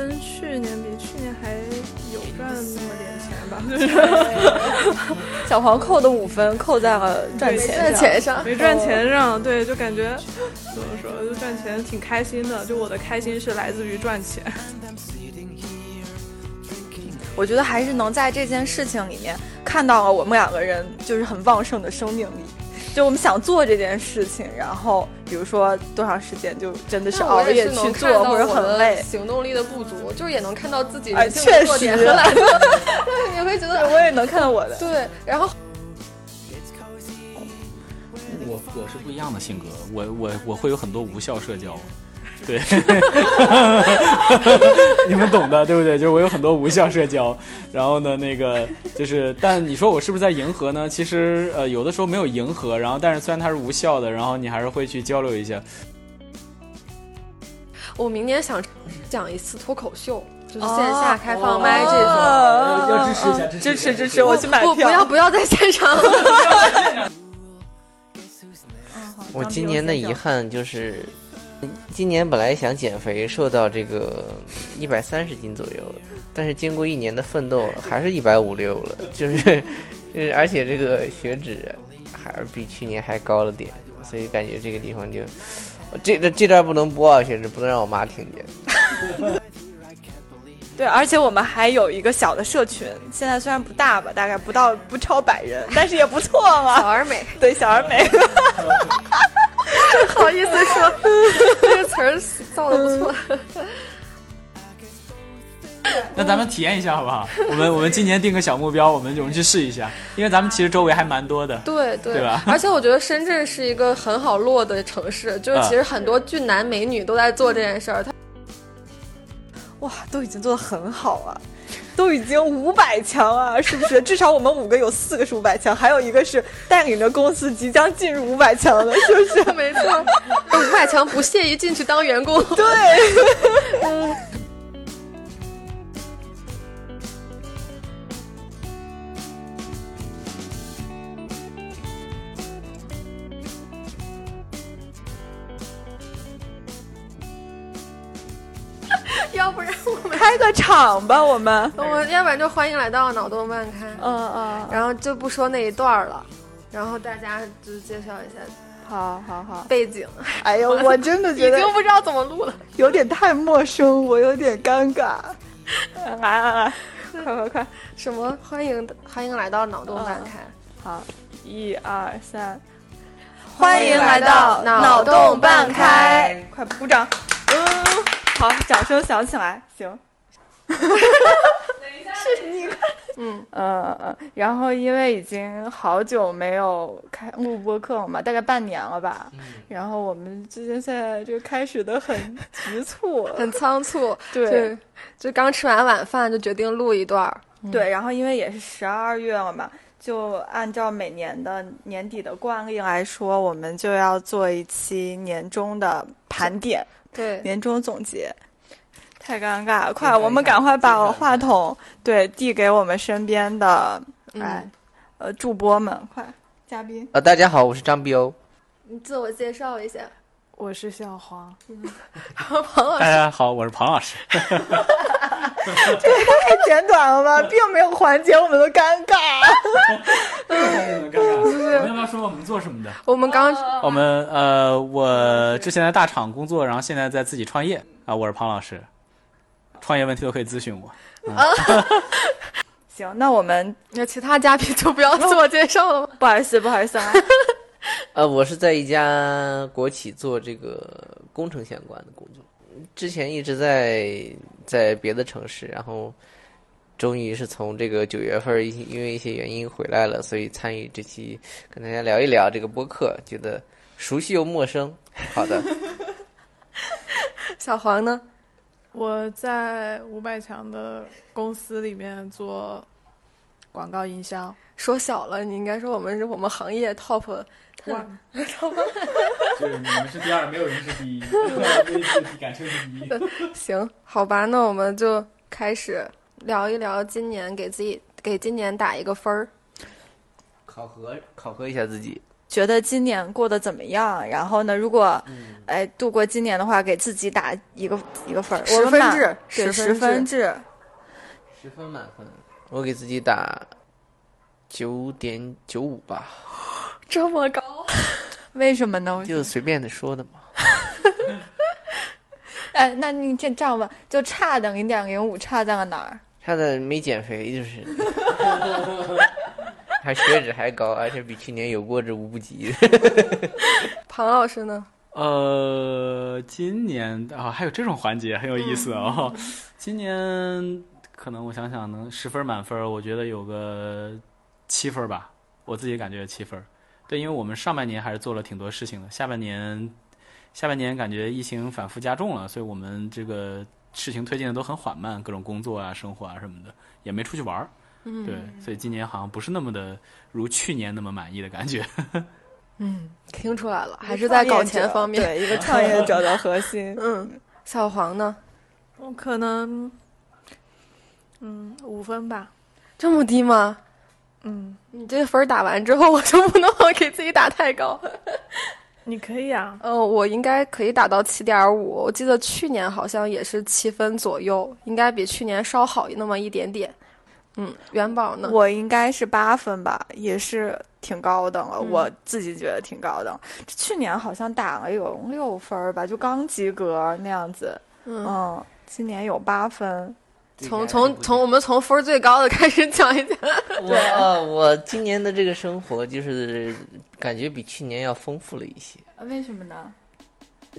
跟去年比，去年还有赚那么点钱吧。小黄扣的五分扣在了赚钱钱上，没赚钱上，对，就感觉怎么说，就赚钱挺开心的。就我的开心是来自于赚钱。我觉得还是能在这件事情里面看到了我们两个人就是很旺盛的生命力。就我们想做这件事情，然后比如说多长时间，就真的是熬夜去做，或者很累，行动力的不足，就是也能看到自己的 确实，你会觉得我也能看到我的。对，然后我我是不一样的性格，我我我会有很多无效社交。对，你们懂的，对不对？就是我有很多无效社交，然后呢，那个就是，但你说我是不是在迎合呢？其实，呃，有的时候没有迎合，然后，但是虽然它是无效的，然后你还是会去交流一下。我明年想讲一次脱口秀，就是线下开放麦这种，要支持一下，支持支持，我去买票。不要不要在现场。我今年的遗憾就是。今年本来想减肥，瘦到这个一百三十斤左右，但是经过一年的奋斗，还是一百五六了，就是，就是而且这个血脂还是比去年还高了点，所以感觉这个地方就，这这这段不能播啊，血脂不能让我妈听见。对，而且我们还有一个小的社群，现在虽然不大吧，大概不到不超百人，但是也不错嘛。小而美，对，小而美。好意思说，这个词儿造的不错。那咱们体验一下好不好？我们我们今年定个小目标，我们我们去试一下，因为咱们其实周围还蛮多的。对对，对吧？而且我觉得深圳是一个很好落的城市，就是其实很多俊男美女都在做这件事儿。他哇，都已经做的很好了。都已经五百强啊，是不是？至少我们五个有四个是五百强，还有一个是带领着公司即将进入五百强的，是不是？没错，五百强不屑于进去当员工。对。要不然我们开个场吧，我们，我们要不然就欢迎来到脑洞半开，嗯嗯，然后就不说那一段了，然后大家就介绍一下，好好好，背景。哎呦，我真的觉得已经不知道怎么录了，有点太陌生，我有点尴尬。来来来，快快快，什么？欢迎欢迎来到脑洞半开。好，一二三，欢迎来到脑洞半开，快鼓掌。嗯。好，掌声响起来，行。等一下，是你看，嗯嗯嗯，然后因为已经好久没有开录播课了嘛，大概半年了吧。然后我们之间现在就开始的很急促，很仓促。对，就刚吃完晚饭就决定录一段。对，然后因为也是十二月了嘛，就按照每年的年底的惯例来说，我们就要做一期年终的盘点。对，年终总结，太尴尬了！快，我们赶快把话筒对递给我们身边的哎，呃，主播们，快，嘉宾。呃，大家好，我是张碧欧。你自我介绍一下。我是小黄。庞老师。大家好，我是庞老师。这也太简短了吧，并没有缓解我们的尴尬。尴尬。我们要不要说我们做什么的？我们刚，我们呃，我之前在大厂工作，然后现在在自己创业啊。我是庞老师，创业问题都可以咨询我。行，那我们那其他嘉宾就不要自我介绍了。不好意思，不好意思啊。呃，我是在一家国企做这个工程相关的工作，之前一直在在别的城市，然后终于是从这个九月份因因为一些原因回来了，所以参与这期跟大家聊一聊这个播客，觉得熟悉又陌生。好的，小黄呢？我在五百强的公司里面做广告营销。说小了，你应该说我们是我们行业 top one，就是你们是第二，没有人是第一，敢称第一。行，好吧，那我们就开始聊一聊今年给自己给今年打一个分儿。考核考核一下自己。觉得今年过得怎么样？然后呢，如果哎度过今年的话，给自己打一个一个分儿，十分制，对，十分制，十分满分，我给自己打九点九五吧。这么高？为什么呢？就随便的说的嘛。哎，那你这这样吧，就差的零点零五差在了哪儿？差的没减肥就是，还血脂还高，而且比去年有过之无不及。庞老师呢？呃，今年啊，还有这种环节很有意思哦。今年可能我想想，能十分满分，我觉得有个七分吧，我自己感觉七分。对，因为我们上半年还是做了挺多事情的，下半年。下半年感觉疫情反复加重了，所以我们这个事情推进的都很缓慢，各种工作啊、生活啊什么的也没出去玩儿。嗯，对，所以今年好像不是那么的如去年那么满意的感觉。嗯，听出来了，还是在搞钱方面，对一个创业者的核心。嗯，小黄呢？我可能，嗯，五分吧。这么低吗？嗯，你这分打完之后，我就不能给自己打太高。你可以啊，嗯，我应该可以打到七点五。我记得去年好像也是七分左右，应该比去年稍好那么一点点。嗯，元宝呢？我应该是八分吧，也是挺高的了，我自己觉得挺高的。去年好像打了有六分吧，就刚及格那样子。嗯，今年有八分。从从从我们从分最高的开始讲一讲。我我今年的这个生活就是感觉比去年要丰富了一些。为什么呢？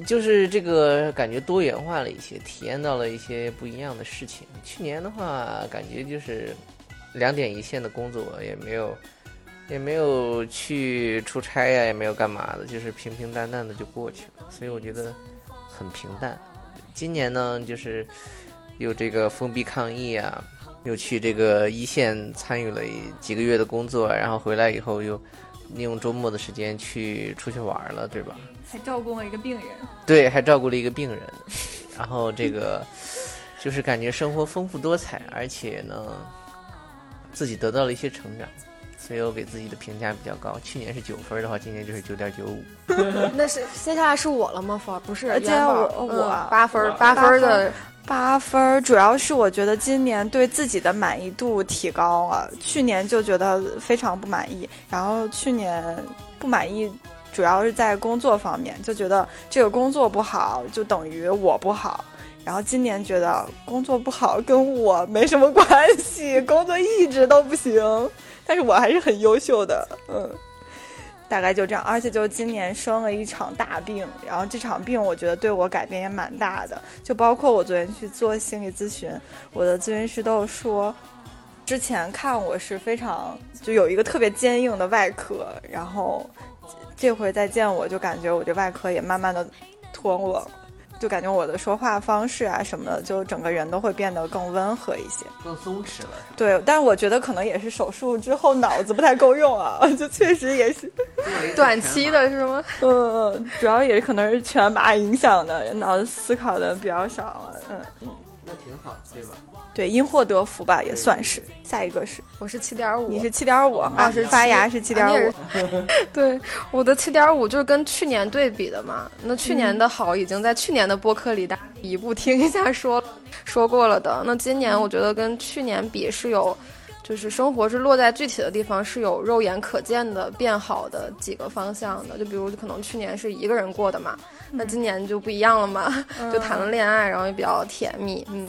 就是这个感觉多元化了一些，体验到了一些不一样的事情。去年的话，感觉就是两点一线的工作，也没有也没有去出差呀，也没有干嘛的，就是平平淡淡的就过去了。所以我觉得很平淡。今年呢，就是。有这个封闭抗疫啊，又去这个一线参与了几个月的工作，然后回来以后又利用周末的时间去出去玩了，对吧？还照顾了一个病人。对，还照顾了一个病人，然后这个就是感觉生活丰富多彩，而且呢，自己得到了一些成长，所以我给自己的评价比较高。去年是九分的话，今年就是九点九五。那是接下来是我了吗？不，不是，接下来我我八分，八分的。八分，主要是我觉得今年对自己的满意度提高了。去年就觉得非常不满意，然后去年不满意主要是在工作方面，就觉得这个工作不好就等于我不好。然后今年觉得工作不好跟我没什么关系，工作一直都不行，但是我还是很优秀的，嗯。大概就这样，而且就今年生了一场大病，然后这场病我觉得对我改变也蛮大的，就包括我昨天去做心理咨询，我的咨询师都说，之前看我是非常就有一个特别坚硬的外壳，然后这回再见我就感觉我这外壳也慢慢的脱落了。就感觉我的说话方式啊什么的，就整个人都会变得更温和一些，更松弛了。对，但是我觉得可能也是手术之后脑子不太够用啊，就确实也是 短期的是吗？嗯，主要也可能是全麻影响的，脑子思考的比较少了。嗯嗯，那挺好，对吧？对，因祸得福吧，也算是。下一个是，我是七点五，你是七点五，二，是发芽是七点五。对，我的七点五就是跟去年对比的嘛。那去年的好已经在去年的播客里大一步听一下说说过了的。那今年我觉得跟去年比是有，就是生活是落在具体的地方是有肉眼可见的变好的几个方向的。就比如可能去年是一个人过的嘛。那今年就不一样了嘛，就谈了恋爱，然后也比较甜蜜，嗯，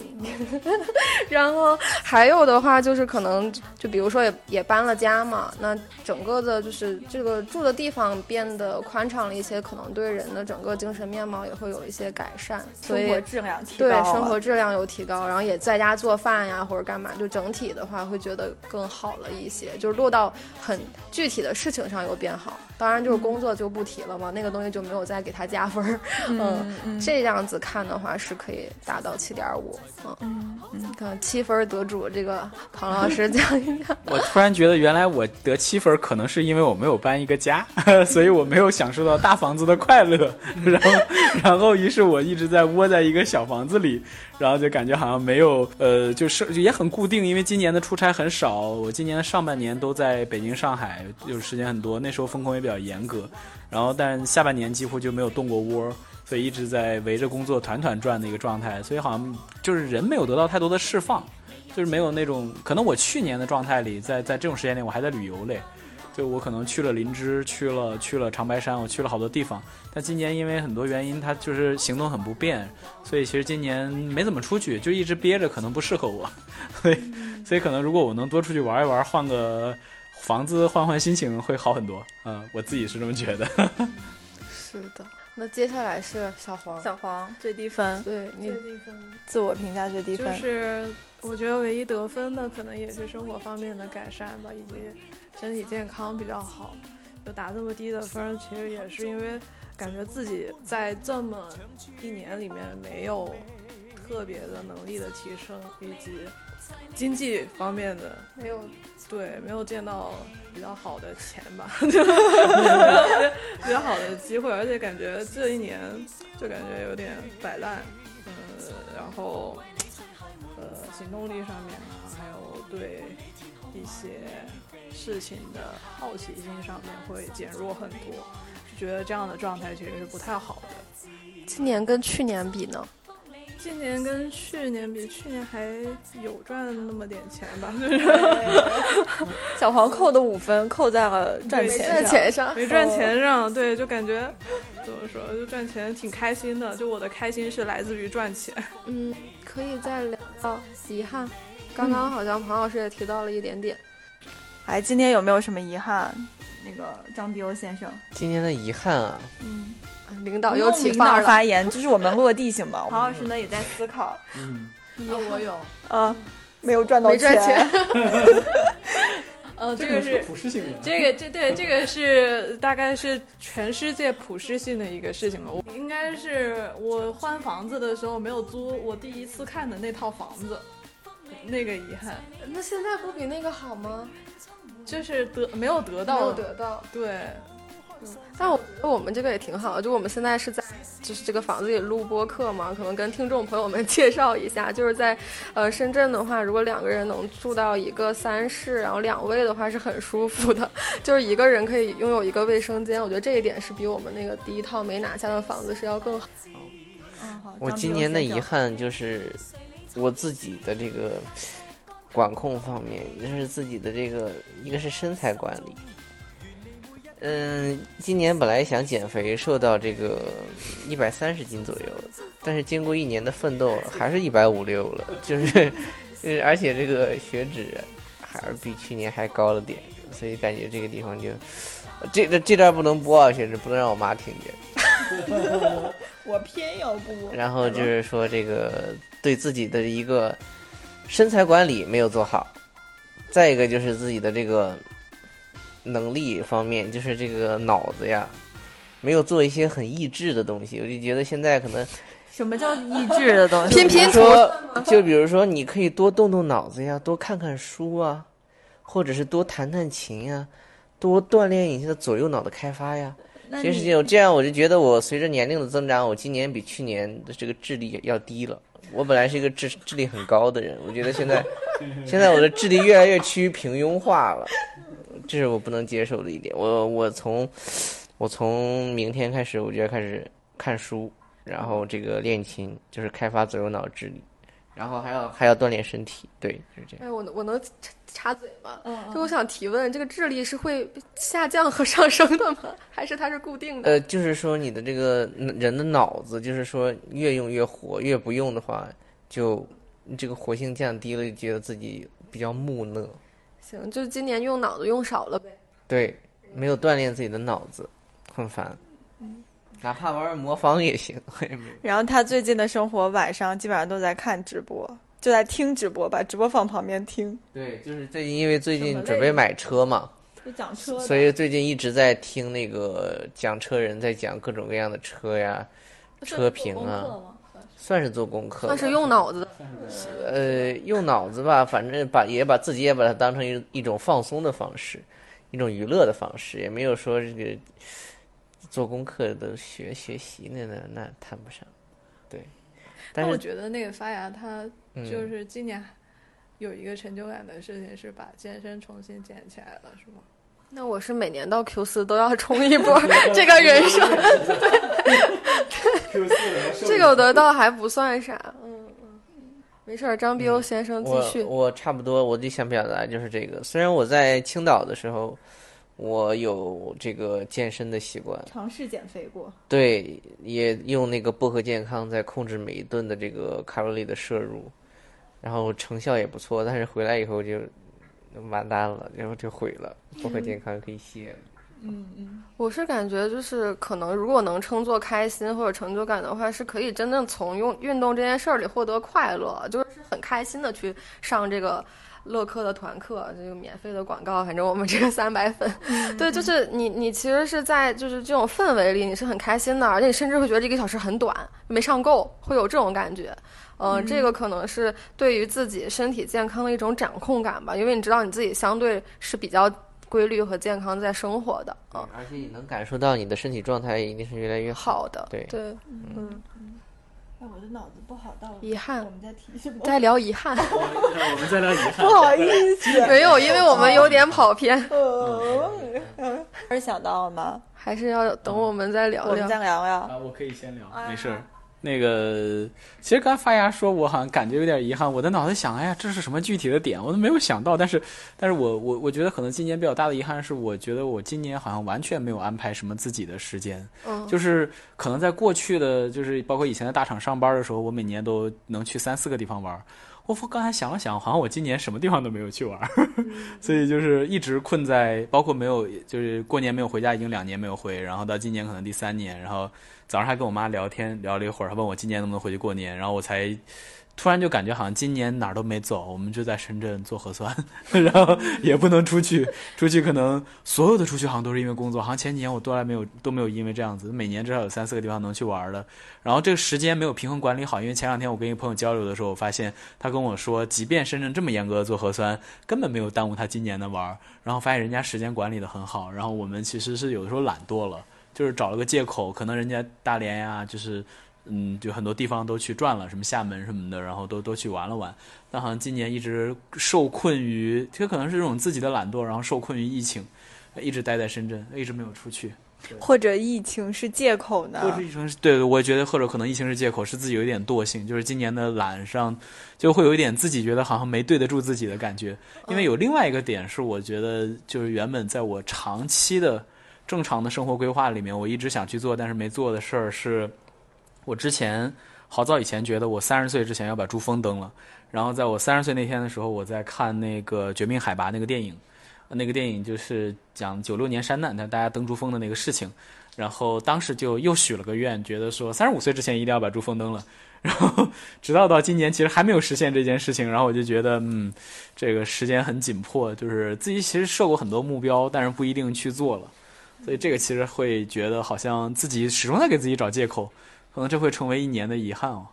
然后还有的话就是可能就比如说也也搬了家嘛，那整个的就是这个住的地方变得宽敞了一些，可能对人的整个精神面貌也会有一些改善，生活质量提高，对生活质量有提高，然后也在家做饭呀或者干嘛，就整体的话会觉得更好了一些，就是落到很具体的事情上又变好。当然，就是工作就不提了嘛，那个东西就没有再给他加分儿。嗯，这样子看的话是可以达到七点五。嗯嗯，看七分得主这个庞老师讲一讲。我突然觉得，原来我得七分，可能是因为我没有搬一个家，所以我没有享受到大房子的快乐。然后，然后于是我一直在窝在一个小房子里，然后就感觉好像没有呃，就是也很固定，因为今年的出差很少，少我今年上半年都在北京、上海，就时间很多，那时候风控也比较严格，然后但下半年几乎就没有动过窝。所以一直在围着工作团团转的一个状态，所以好像就是人没有得到太多的释放，就是没有那种可能我去年的状态里，在在这种时间里我还在旅游嘞，就我可能去了林芝，去了去了长白山，我去了好多地方。但今年因为很多原因，他就是行动很不便，所以其实今年没怎么出去，就一直憋着，可能不适合我。所以所以可能如果我能多出去玩一玩，换个房子，换换心情会好很多。嗯，我自己是这么觉得。是的。那接下来是小黄，小黄最低分，对，你最低分，自我评价最低分，就是我觉得唯一得分的可能也是生活方面的改善吧，以及身体健康比较好，就打这么低的分，其实也是因为感觉自己在这么一年里面没有特别的能力的提升，以及经济方面的没有。对，没有见到比较好的钱吧，比较好的机会，而且感觉这一年就感觉有点摆烂，嗯，然后呃，行动力上面啊，还有对一些事情的好奇心上面会减弱很多，就觉得这样的状态其实是不太好的。今年跟去年比呢？今年跟去年比，去年还有赚那么点钱吧，就是 小黄扣的五分扣在了赚钱上，没赚钱上，对，就感觉怎么说，就赚钱挺开心的，就我的开心是来自于赚钱。嗯，可以再聊到遗憾，刚刚好像庞老师也提到了一点点。哎，今天有没有什么遗憾？那个张迪欧先生，今天的遗憾啊，嗯。领导有请范儿发言，就是我们落地性嘛。黄老师呢也在思考。嗯，我有。啊，没有赚到钱。嗯，这个是普适性的。这个这对这个是大概是全世界普适性的一个事情吧。我应该是我换房子的时候没有租我第一次看的那套房子，那个遗憾。那现在不比那个好吗？就是得没有得到，没有得到，对。但我觉得我们这个也挺好的，就我们现在是在就是这个房子里录播客嘛，可能跟听众朋友们介绍一下，就是在呃深圳的话，如果两个人能住到一个三室，然后两卫的话是很舒服的，就是一个人可以拥有一个卫生间，我觉得这一点是比我们那个第一套没拿下的房子是要更好。嗯，好。我今年的遗憾就是我自己的这个管控方面，就是自己的这个一个是身材管理。嗯，今年本来想减肥，瘦到这个一百三十斤左右，但是经过一年的奋斗，还是一百五六了，就是，就是，而且这个血脂还是比去年还高了点，所以感觉这个地方就，这这这段不能播啊，血脂不能让我妈听见。我偏要播。然后就是说这个对自己的一个身材管理没有做好，再一个就是自己的这个。能力方面，就是这个脑子呀，没有做一些很益智的东西。我就觉得现在可能，什么叫益智的东西？拼拼图，就比如说，你可以多动动脑子呀，多看看书啊，或者是多弹弹琴呀，多锻炼一下左右脑的开发呀。这些事情，这样我就觉得我随着年龄的增长，我今年比去年的这个智力要低了。我本来是一个智智力很高的人，我觉得现在，现在我的智力越来越趋于平庸化了。这是我不能接受的一点。我我从我从明天开始，我就要开始看书，然后这个练琴，就是开发左右脑智力，然后还要还要锻炼身体。对，就是这样。哎，我我能插插嘴吗？就我想提问，这个智力是会下降和上升的吗？还是它是固定的？呃，就是说你的这个人的脑子，就是说越用越活，越不用的话，就这个活性降低了，就觉得自己比较木讷。行，就今年用脑子用少了呗。对，没有锻炼自己的脑子，很烦。哪怕玩魔方也行。然后他最近的生活，晚上基本上都在看直播，就在听直播，把直播放旁边听。对，就是最近因为最近准备买车嘛，就讲车，所以最近一直在听那个讲车人在讲各种各样的车呀、车评啊。算是做功课，算是用脑子。呃，用脑子吧，反正把也把自己也把它当成一一种放松的方式，一种娱乐的方式，也没有说这个做功课的学学习那那那谈不上。对，但是我觉得那个发芽，它嗯就是今年有一个成就感的事情是把健身重新捡起来了，是吗？那我是每年到 Q 四都要冲一波 这个人生，这个我得倒还不算啥。嗯嗯，没事儿，张碧欧先生继我续。我差不多，我就想表达就是这个。虽然我在青岛的时候，我有这个健身的习惯，尝试减肥过，对，也用那个薄荷健康在控制每一顿的这个卡路里的摄入，然后成效也不错。但是回来以后就完蛋了，然后就毁了，薄荷健康可以卸了。嗯嗯我是感觉就是可能如果能称作开心或者成就感的话，是可以真正从用运动这件事儿里获得快乐，就是很开心的去上这个。乐课的团课，这个免费的广告，反正我们这个 三百粉，对，就是你，你其实是在就是这种氛围里，你是很开心的，而且你甚至会觉得这一个小时很短，没上够，会有这种感觉。呃，这个可能是对于自己身体健康的一种掌控感吧，因为你知道你自己相对是比较规律和健康在生活的，嗯，而且你能感受到你的身体状态一定是越来越好的，对。对，嗯，哎，我的脑子不好到遗憾我们在提什么？再聊遗憾，我们再聊遗憾。不好意思，没有，因为我们有点跑偏，还是想到了吗？还是要等我们再聊聊我们。再聊呀。啊，我可以先聊，哎没事儿。那个，其实刚才发芽说，我好像感觉有点遗憾。我的脑子想，哎呀，这是什么具体的点，我都没有想到。但是，但是我我我觉得可能今年比较大的遗憾是，我觉得我今年好像完全没有安排什么自己的时间。嗯，就是可能在过去的，就是包括以前在大厂上班的时候，我每年都能去三四个地方玩儿。我刚才想了想，好像我今年什么地方都没有去玩儿，所以就是一直困在，包括没有，就是过年没有回家，已经两年没有回，然后到今年可能第三年，然后早上还跟我妈聊天聊了一会儿，她问我今年能不能回去过年，然后我才突然就感觉好像今年哪儿都没走，我们就在深圳做核酸，然后也不能出去，出去可能所有的出去好像都是因为工作，好像前几年我都来没有都没有因为这样子，每年至少有三四个地方能去玩的，然后这个时间没有平衡管理好，因为前两天我跟一个朋友交流的时候，我发现他跟我说，即便深圳这么严格的做核酸，根本没有耽误他今年的玩儿，然后发现人家时间管理的很好，然后我们其实是有的时候懒惰了，就是找了个借口，可能人家大连呀，就是。嗯，就很多地方都去转了，什么厦门什么的，然后都都去玩了玩。但好像今年一直受困于，这可能是这种自己的懒惰，然后受困于疫情，一直待在深圳，一直没有出去。或者疫情是借口呢？或者疫情是对，我觉得或者可能疫情是借口，是自己有一点惰性，就是今年的懒上就会有一点自己觉得好像没对得住自己的感觉。因为有另外一个点是，我觉得就是原本在我长期的正常的生活规划里面，我一直想去做但是没做的事儿是。我之前好早以前觉得我三十岁之前要把珠峰登了，然后在我三十岁那天的时候，我在看那个《绝命海拔》那个电影，那个电影就是讲九六年山难，但大家登珠峰的那个事情，然后当时就又许了个愿，觉得说三十五岁之前一定要把珠峰登了，然后直到到今年其实还没有实现这件事情，然后我就觉得嗯，这个时间很紧迫，就是自己其实设过很多目标，但是不一定去做了，所以这个其实会觉得好像自己始终在给自己找借口。可能这会成为一年的遗憾哦。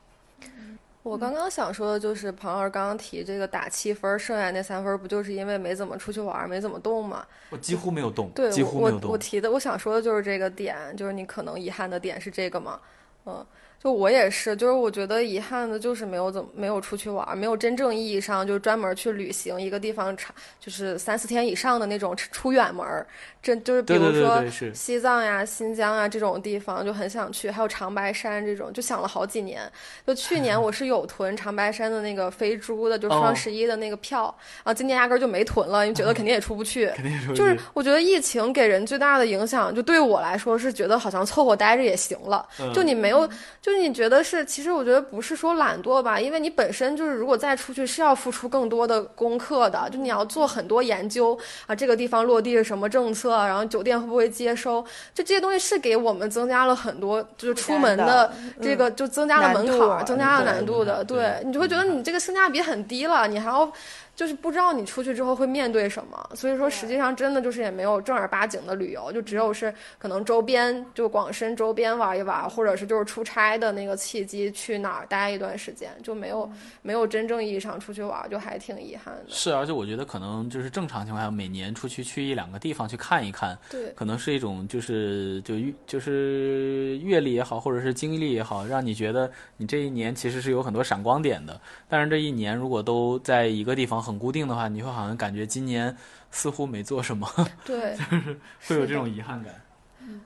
我刚刚想说的就是，庞老师刚刚提这个打七分，剩下那三分不就是因为没怎么出去玩，没怎么动吗？我几乎没有动，对，几乎没有动。我我提的，我想说的就是这个点，就是你可能遗憾的点是这个嘛，嗯。就我也是，就是我觉得遗憾的就是没有怎么没有出去玩，没有真正意义上就专门去旅行一个地方长，就是三四天以上的那种出远门儿。这就是比如说西藏呀、新疆啊这种地方就很想去，还有长白山这种，就想了好几年。就去年 我是有囤长白山的那个飞猪的，就双十一的那个票，然后今年压根儿就没囤了，因为觉得肯定也出不去。肯定出不去。就是我觉得疫情给人最大的影响，就对我来说是觉得好像凑合待着也行了。就你没有。就是你觉得是，其实我觉得不是说懒惰吧，因为你本身就是如果再出去是要付出更多的功课的，就你要做很多研究啊，这个地方落地是什么政策，然后酒店会不会接收，就这些东西是给我们增加了很多，就是出门的这个就增加了门槛，增加了难度的，对你就会觉得你这个性价比很低了，你还要。就是不知道你出去之后会面对什么，所以说实际上真的就是也没有正儿八经的旅游，就只有是可能周边就广深周边玩一玩，或者是就是出差的那个契机去哪儿待一段时间，就没有没有真正意义上出去玩，就还挺遗憾的。是，而且我觉得可能就是正常情况下，每年出去去一两个地方去看一看，对，可能是一种就是就就是阅历也好，或者是经历也好，让你觉得你这一年其实是有很多闪光点的。但是这一年如果都在一个地方很固定的话，你会好像感觉今年似乎没做什么，对，就是会有这种遗憾感。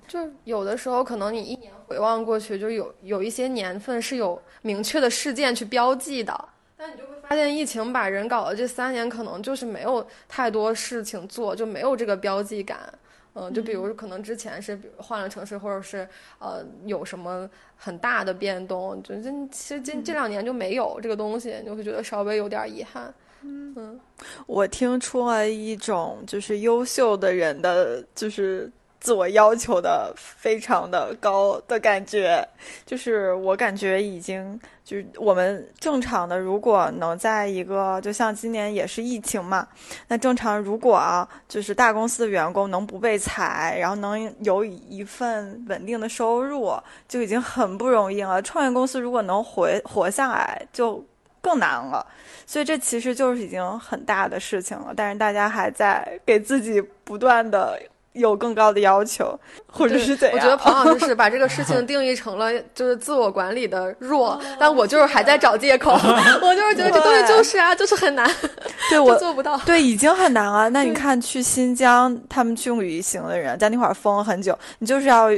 就有的时候，可能你一年回望过去，就有有一些年份是有明确的事件去标记的，但你就会发现，疫情把人搞的这三年，可能就是没有太多事情做，就没有这个标记感。嗯，就比如可能之前是比如换了城市，或者是呃有什么很大的变动，就这其实这这两年就没有这个东西，你就会觉得稍微有点遗憾。嗯，我听出了一种就是优秀的人的就是。自我要求的非常的高的感觉，就是我感觉已经就是我们正常的，如果能在一个就像今年也是疫情嘛，那正常如果啊，就是大公司的员工能不被裁，然后能有一份稳定的收入，就已经很不容易了。创业公司如果能活活下来，就更难了。所以这其实就是已经很大的事情了，但是大家还在给自己不断的。有更高的要求，或者是怎样？我觉得彭老师是把这个事情 定义成了就是自我管理的弱，但我就是还在找借口。我就是觉得这东西就是啊，就是很难，对我做不到。对，已经很难了。那你看，去新疆他们去旅行的人，在那块儿封了很久，你就是要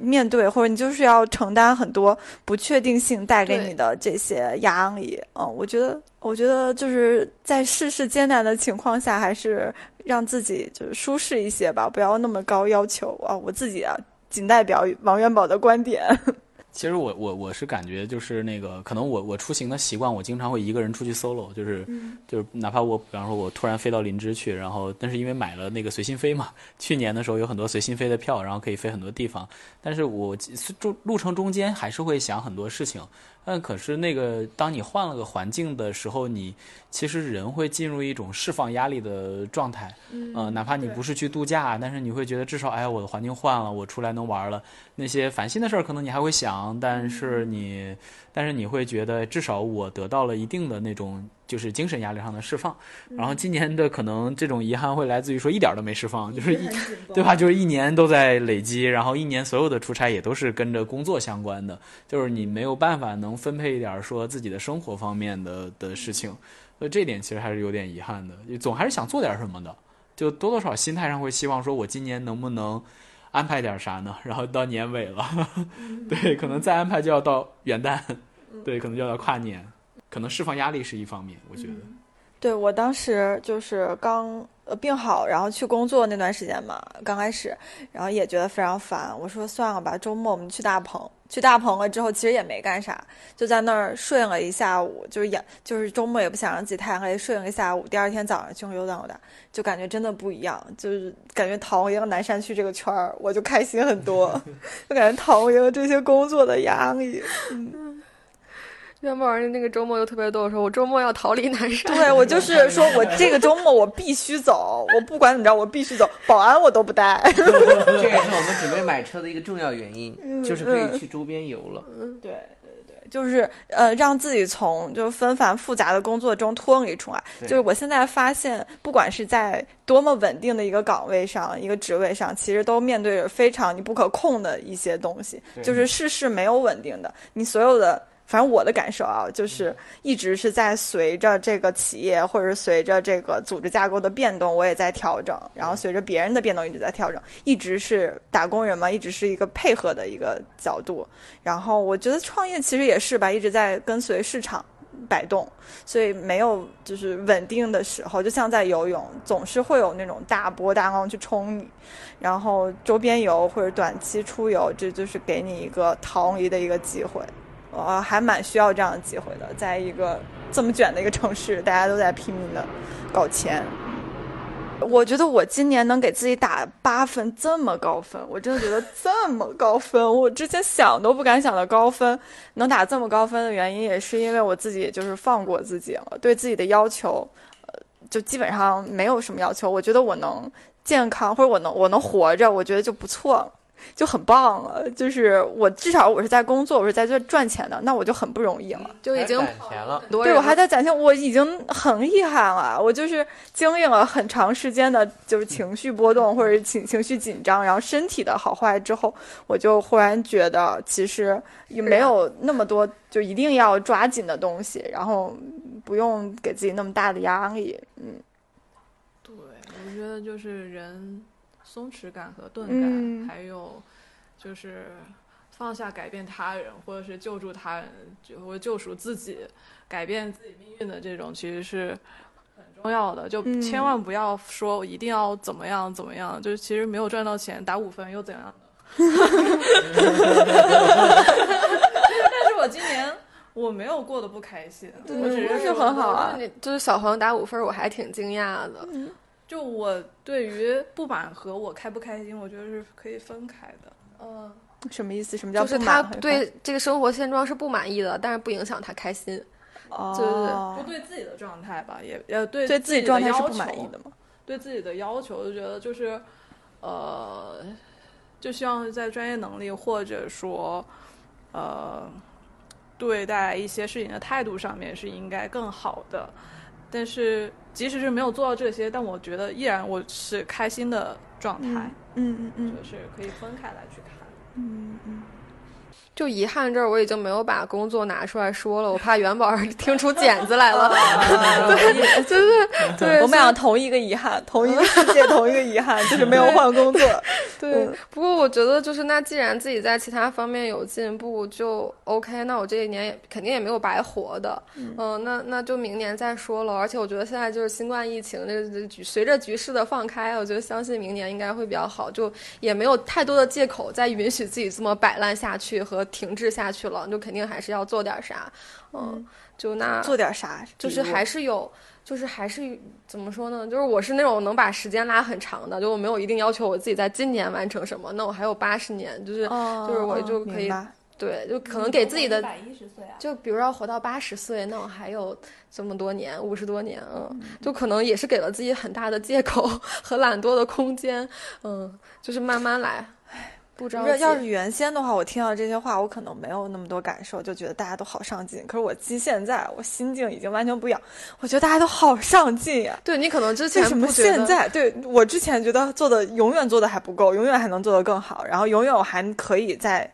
面对，或者你就是要承担很多不确定性带给你的这些压力。嗯，我觉得，我觉得就是在世事艰难的情况下，还是。让自己就是舒适一些吧，不要那么高要求啊！我自己啊，仅代表王元宝的观点。其实我我我是感觉就是那个，可能我我出行的习惯，我经常会一个人出去 solo，就是就是哪怕我比方说我突然飞到林芝去，然后但是因为买了那个随心飞嘛，去年的时候有很多随心飞的票，然后可以飞很多地方，但是我中路程中间还是会想很多事情。但可是那个，当你换了个环境的时候，你其实人会进入一种释放压力的状态。嗯，哪怕你不是去度假，但是你会觉得至少，哎，我的环境换了，我出来能玩了。那些烦心的事儿，可能你还会想，但是你，但是你会觉得，至少我得到了一定的那种。就是精神压力上的释放，然后今年的可能这种遗憾会来自于说一点都没释放，就是一，对吧？就是一年都在累积，然后一年所有的出差也都是跟着工作相关的，就是你没有办法能分配一点说自己的生活方面的的事情，所以这点其实还是有点遗憾的。总还是想做点什么的，就多多少心态上会希望说，我今年能不能安排点啥呢？然后到年尾了，对，可能再安排就要到元旦，对，可能就要到跨年。可能释放压力是一方面，我觉得。对我当时就是刚呃病好，然后去工作那段时间嘛，刚开始，然后也觉得非常烦。我说算了吧，周末我们去大棚。去大棚了之后，其实也没干啥，就在那儿睡了一下午，就是也就是周末也不想让自己太累，睡了一下午。第二天早上去溜达溜达，就感觉真的不一样，就是感觉逃离了南山区这个圈儿，我就开心很多，就感觉逃离了这些工作的压力。嗯。元宝儿那个周末又特别逗，说我周末要逃离南山。对我就是说我这个周末我必须走，我不管怎么着我必须走，保安我都不带。这也是我们准备买车的一个重要原因，就是可以去周边游了。嗯，对对对，就是呃让自己从就是纷繁复杂的工作中脱离出来。就是我现在发现，不管是在多么稳定的一个岗位上、一个职位上，其实都面对着非常你不可控的一些东西，就是事事没有稳定的，你所有的。反正我的感受啊，就是一直是在随着这个企业或者随着这个组织架构的变动，我也在调整。然后随着别人的变动，一直在调整。一直是打工人嘛，一直是一个配合的一个角度。然后我觉得创业其实也是吧，一直在跟随市场摆动，所以没有就是稳定的时候。就像在游泳，总是会有那种大波大浪去冲你。然后周边游或者短期出游，这就是给你一个逃离的一个机会。我还蛮需要这样的机会的，在一个这么卷的一个城市，大家都在拼命的搞钱。我觉得我今年能给自己打八分，这么高分，我真的觉得这么高分，我之前想都不敢想的高分，能打这么高分的原因，也是因为我自己就是放过自己了，对自己的要求，呃，就基本上没有什么要求。我觉得我能健康，或者我能我能活着，我觉得就不错了。就很棒了。就是我至少我是在工作，我是在这赚钱的，那我就很不容易了。就已经攒钱了。对我还在攒钱，我已经很厉害了。我就是经历了很长时间的，就是情绪波动或者情情绪紧张，然后身体的好坏之后，我就忽然觉得其实也没有那么多就一定要抓紧的东西，然后不用给自己那么大的压力。嗯，对，我觉得就是人松弛感和钝嗯感，还有就是放下改变他人，或者是救助他人，就或者救赎自己，改变自己命运的这种，其实是很重要的。就嗯千万不要说一定要怎么样怎么样，就是其实没有赚到钱，打五分又怎样呢？但是我今年我没有过得不开心，我只是是很好啊你就是小黄打五分，我还挺惊讶的。就我对于不满和我开不开心，我觉得是可以分开的。嗯，什么意思？什么叫就是他对这个生活现状是不满意的，但是不影响他开心。哦就对自己的状态吧，也也对对自己状态是不满意的吗？对自己的要求，就觉得就是，呃，就希望在专业能力或者说，呃，对待一些事情的态度上面是应该更好的。但是即使是没有做到这些，但我觉得依然我是开心的状态，嗯嗯嗯就是可以分开来去看。嗯嗯。就遗憾这儿，我已经没有把工作拿出来说了，我怕元宝 听出茧子来了。对，就是对我们俩同一个遗憾，同一个世界，同一个遗憾，就是没有换工作。对嗯，不过我觉得就是那既然自己在其他方面有进步，就 OK。那我这一年也肯定也没有白活的，嗯、那那就明年再说了。而且我觉得现在就是新冠疫情这这局随着局势的放开，我觉得相信明年应该会比较好，就也没有太多的借口再允许自己这么摆烂下去和停滞下去了，就肯定还是要做点啥，嗯，就那做点啥？就是还是有，就是还是怎么说呢？就是我是那种能把时间拉很长的，就我没有一定要求我自己在今年完成什么，那我还有八十年，就是、哦，就是我哦就可以对，就可能给自己的，百一十岁啊，就比如要活到八十岁，那我还有这么多年，五十多年，嗯，就可能也是给了自己很大的借口 和懒惰的空间，嗯，就是慢慢来，不着急。要是原先的话，我听到这些话，我可能没有那么多感受，就觉得大家都好上进。可是我今现在，我心境已经完全不一样，我觉得大家都好上进呀。对你可能之前为什么现在对我之前觉得做的永远做的还不够，永远还能做得更好，然后永远我还可以再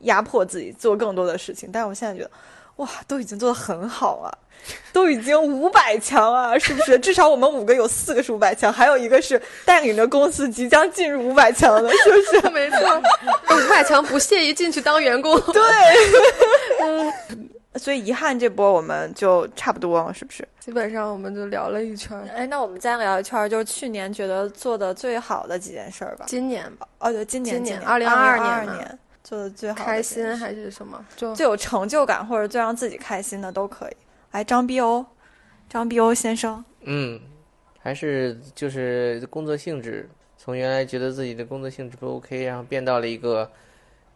压迫自己做更多的事情，但是我现在觉得，哇，都已经做得很好了，都已经五百强了，是不是？至少我们五个有四个是五百强，还有一个是带领着公司即将进入五百强的，是不是？没错，五百强不屑于进去当员工。对，嗯所以遗憾这波我们就差不多了，是不是？基本上我们就聊了一圈儿。哎，那我们再聊一圈儿，就是去年觉得做的最好的几件事儿吧。今年吧，哦，对，今年今年年2022 2022年做的最好的开心还是什么？就最有成就感或者最让自己开心的都可以。来，张碧欧，张碧欧先生，嗯，还是就是工作性质，从原来觉得自己的工作性质不 OK，然后变到了一个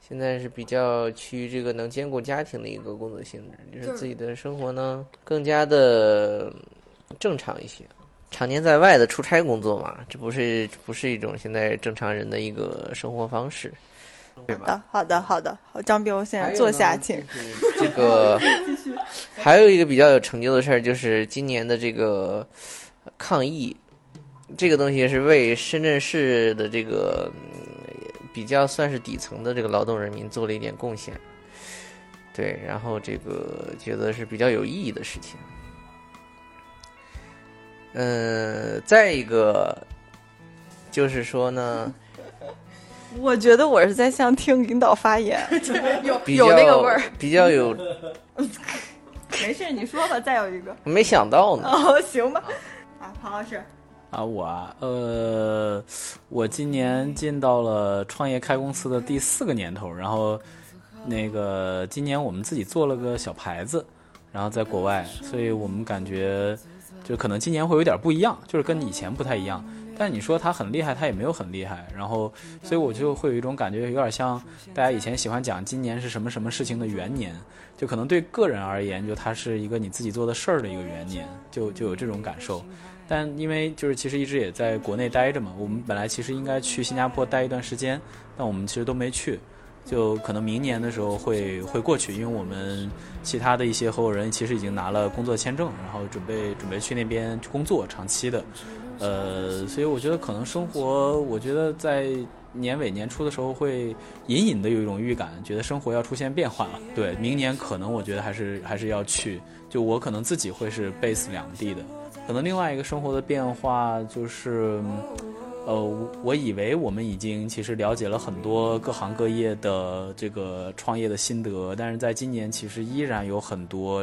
现在是比较趋于这个能兼顾家庭的一个工作性质，就是自己的生活呢更加的正常一些。常年在外的出差工作嘛，这不是不是一种现在正常人的一个生活方式，对吧？好的，好的，好的，好，张碧欧先生坐下，请。这个 还有一个比较有成就的事儿，就是今年的这个抗疫，这个东西是为深圳市的这个嗯比较算是底层的这个劳动人民做了一点贡献。对，然后这个觉得是比较有意义的事情。嗯，再一个就是说呢，我觉得我是在向听领导发言。有有那个味儿比较有，没事，你说吧。再有一个。没想到呢。哦，行吧。啊，庞老师，啊，我啊，呃，我今年进到了创业开公司的第四个年头，然后那个今年我们自己做了个小牌子，然后在国外，所以我们感觉就可能今年会有点不一样，就是跟以前不太一样。但你说他很厉害，他也没有很厉害。然后，所以我就会有一种感觉，有点像大家以前喜欢讲今年是什么什么事情的元年，就可能对个人而言，就它是一个你自己做的事儿的一个元年，就就有这种感受。但因为就是其实一直也在国内待着嘛，我们本来其实应该去新加坡待一段时间，但我们其实都没去。就可能明年的时候会会过去，因为我们其他的一些合伙人其实已经拿了工作签证，然后准备准备去那边工作长期的，呃，所以我觉得可能生活，我觉得在年尾年初的时候会隐隐的有一种预感，觉得生活要出现变化了。对，明年可能我觉得还是还是要去，就我可能自己会是 base 两地的，可能另外一个生活的变化就是。呃，我以为我们已经其实了解了很多各行各业的这个创业的心得，但是在今年其实依然有很多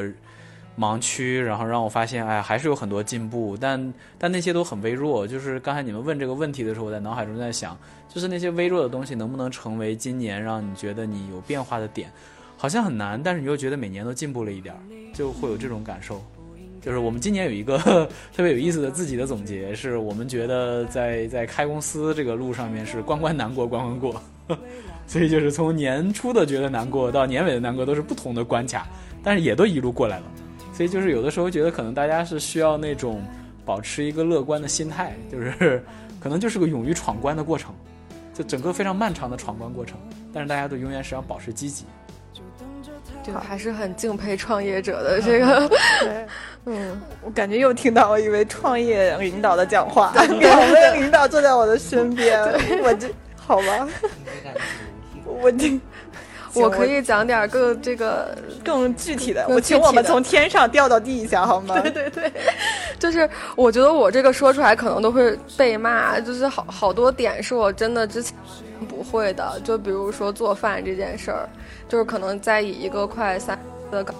盲区，然后让我发现，哎，还是有很多进步，但但那些都很微弱。就是刚才你们问这个问题的时候，我在脑海中在想，就是那些微弱的东西能不能成为今年让你觉得你有变化的点，好像很难，但是你又觉得每年都进步了一点，就会有这种感受。就是我们今年有一个特别有意思的自己的总结，是我们觉得在在开公司这个路上面是关关难过关关过，所以就是从年初的觉得难过到年尾的难过都是不同的关卡，但是也都一路过来了。所以就是有的时候觉得可能大家是需要那种保持一个乐观的心态，就是 可能就是个勇于闯关的过程，就整个非常漫长的闯关过程，但是大家都永远是要保持积极。就还是很敬佩创业者的这个。嗯，我感觉又听到了一位创业领导的讲话，两位领导坐在我的身边，我这好吧？我这我可以讲点更这个更具体的，我请我们从天上掉到地下好吗？对对对，就是我觉得我这个说出来可能都会被骂，就是好好多点是我真的之前不会的，就比如说做饭这件事儿，就是可能在以一个快三的高。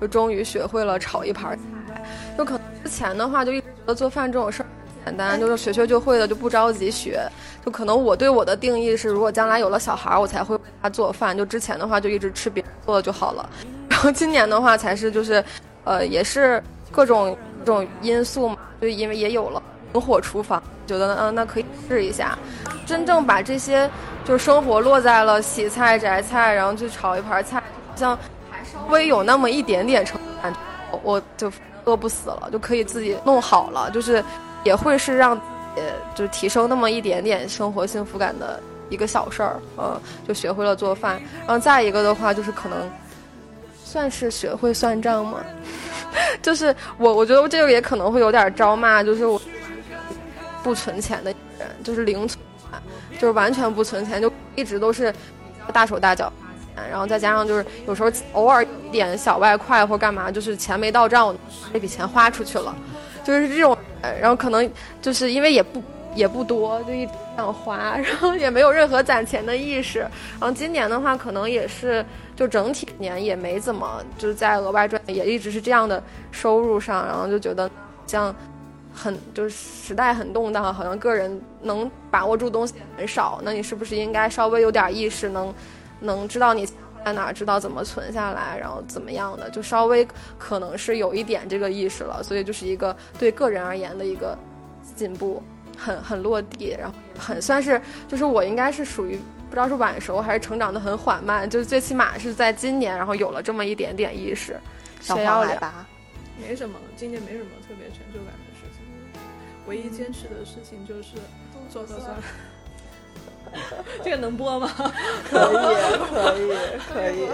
就终于学会了炒一盘菜，就可能之前的话就一直做饭这种事儿简单，就是学学就会的，就不着急学。就可能我对我的定义是，如果将来有了小孩，我才会他做饭。就之前的话就一直吃别人做的就好了。然后今年的话才是就是，呃，也是各种各种因素嘛，就因为也有了明火厨房，觉得嗯那可以试一下。真正把这些就是生活落在了洗菜摘菜，然后去炒一盘菜，好像。稍微有那么一点点成感，我就饿不死了，就可以自己弄好了，就是也会是让，呃，就提升那么一点点生活幸福感的一个小事儿，呃，就学会了做饭。然后再一个的话，就是可能算是学会算账嘛，就是我我觉得这个也可能会有点招骂，就是我不存钱的人，就是零存款，就是完全不存钱，就一直都是大手大脚。然后再加上就是有时候偶尔点小外快或干嘛，就是钱没到账，这笔钱花出去了，就是这种。然后可能就是因为也不也不多，就一直想花，然后也没有任何攒钱的意识。然后今年的话，可能也是就整体年也没怎么就是在额外赚，也一直是这样的收入上。然后就觉得像很就是时代很动荡，好像个人能把握住东西很少。那你是不是应该稍微有点意识能？能知道你在哪，知道怎么存下来，然后怎么样的，就稍微可能是有一点这个意识了，所以就是一个对个人而言的一个进步，很很落地，然后很算是就是我应该是属于不知道是晚熟还是成长的很缓慢，就是最起码是在今年，然后有了这么一点点意识。小黄来吧，没什么，今年没什么特别成就感的事情，唯一坚持的事情就是做核酸。这个能播吗？可以，可以，可以。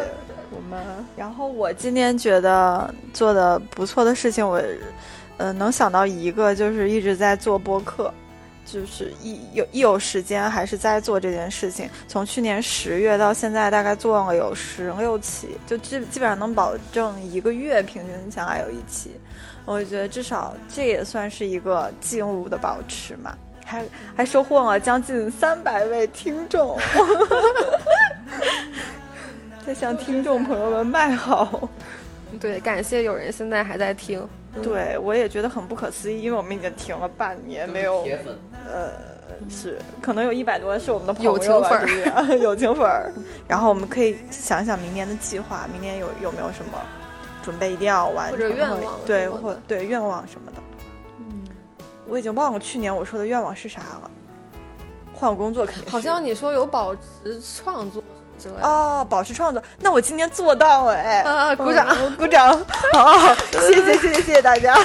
我们，然后我今天觉得做的不错的事情，我，呃，能想到一个，就是一直在做播客，就是一有一有时间还是在做这件事情。从去年十月到现在，大概做了有十六期，就基基本上能保证一个月平均下来有一期。我觉得至少这也算是一个记录的保持嘛。还还收获了将近三百位听众，在向听众朋友们卖好。对，感谢有人现在还在听。对，我也觉得很不可思议，因为我们已经停了半年没有。铁粉。呃，是，可能有一百多是我们的朋友情粉，友情粉。然后我们可以想想明年的计划，明年有有没有什么准备一定要完成或者愿望，对，或对愿望什么的。我已经忘了去年我说的愿望是啥了。换工作肯定好像你说有保持创作之类的。哦，保持创作，那我今年做到了哎！啊，鼓掌，嗯鼓掌！好，谢谢谢谢谢谢大家，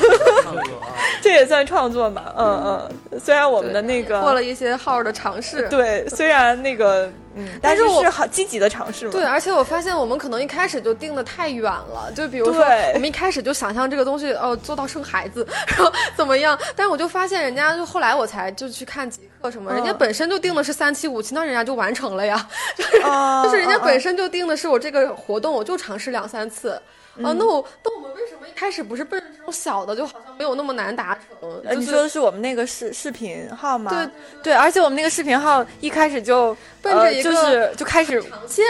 这也算创作嘛？嗯嗯，虽然我们的那个做了一些号的尝试。对，虽然那个嗯，但是我是好积极的尝试嘛。对，而且我发现我们可能一开始就定的太远了，就比如说我们一开始就想象这个东西哦做到生孩子，然后 怎么样，但是我就发现人家就后来我才就去看极客什么，人家嗯本身就定的是三期五期，那人家就完成了呀，就是、啊就是人家本身就定的是我这个活动我就尝试两三次。嗯哦，那我那我们为什么一开始不是奔着这种小的，就好像没有那么难达成？呃，就是你说的是我们那个视视频号吗？对对，而且我们那个视频号一开始就呃奔着一个就是就开始长线，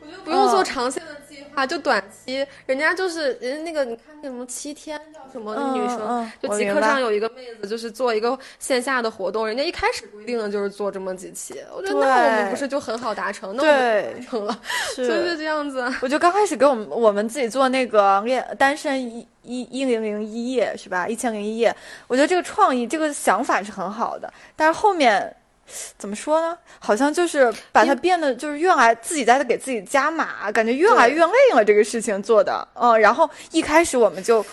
我觉得不用做嗯长线的计划，就短期。人家就是人家那个，你看那什么七天叫什么嗯女生，嗯就极客上有一个妹子，就是做一个线下的活动，人家一开始规定的就是做这么几期，我觉得那我们不是就很好达成？那我们对达成了，是 就是这样子。我就刚开始给我们我们自己做那个恋单身一一一零零一夜是吧？一千零一夜，我觉得这个创意这个想法是很好的，但是后面。怎么说呢？好像就是把它变得就是越来自己在给自己加码，感觉越来越累了。这个事情做的，嗯，然后一开始我们就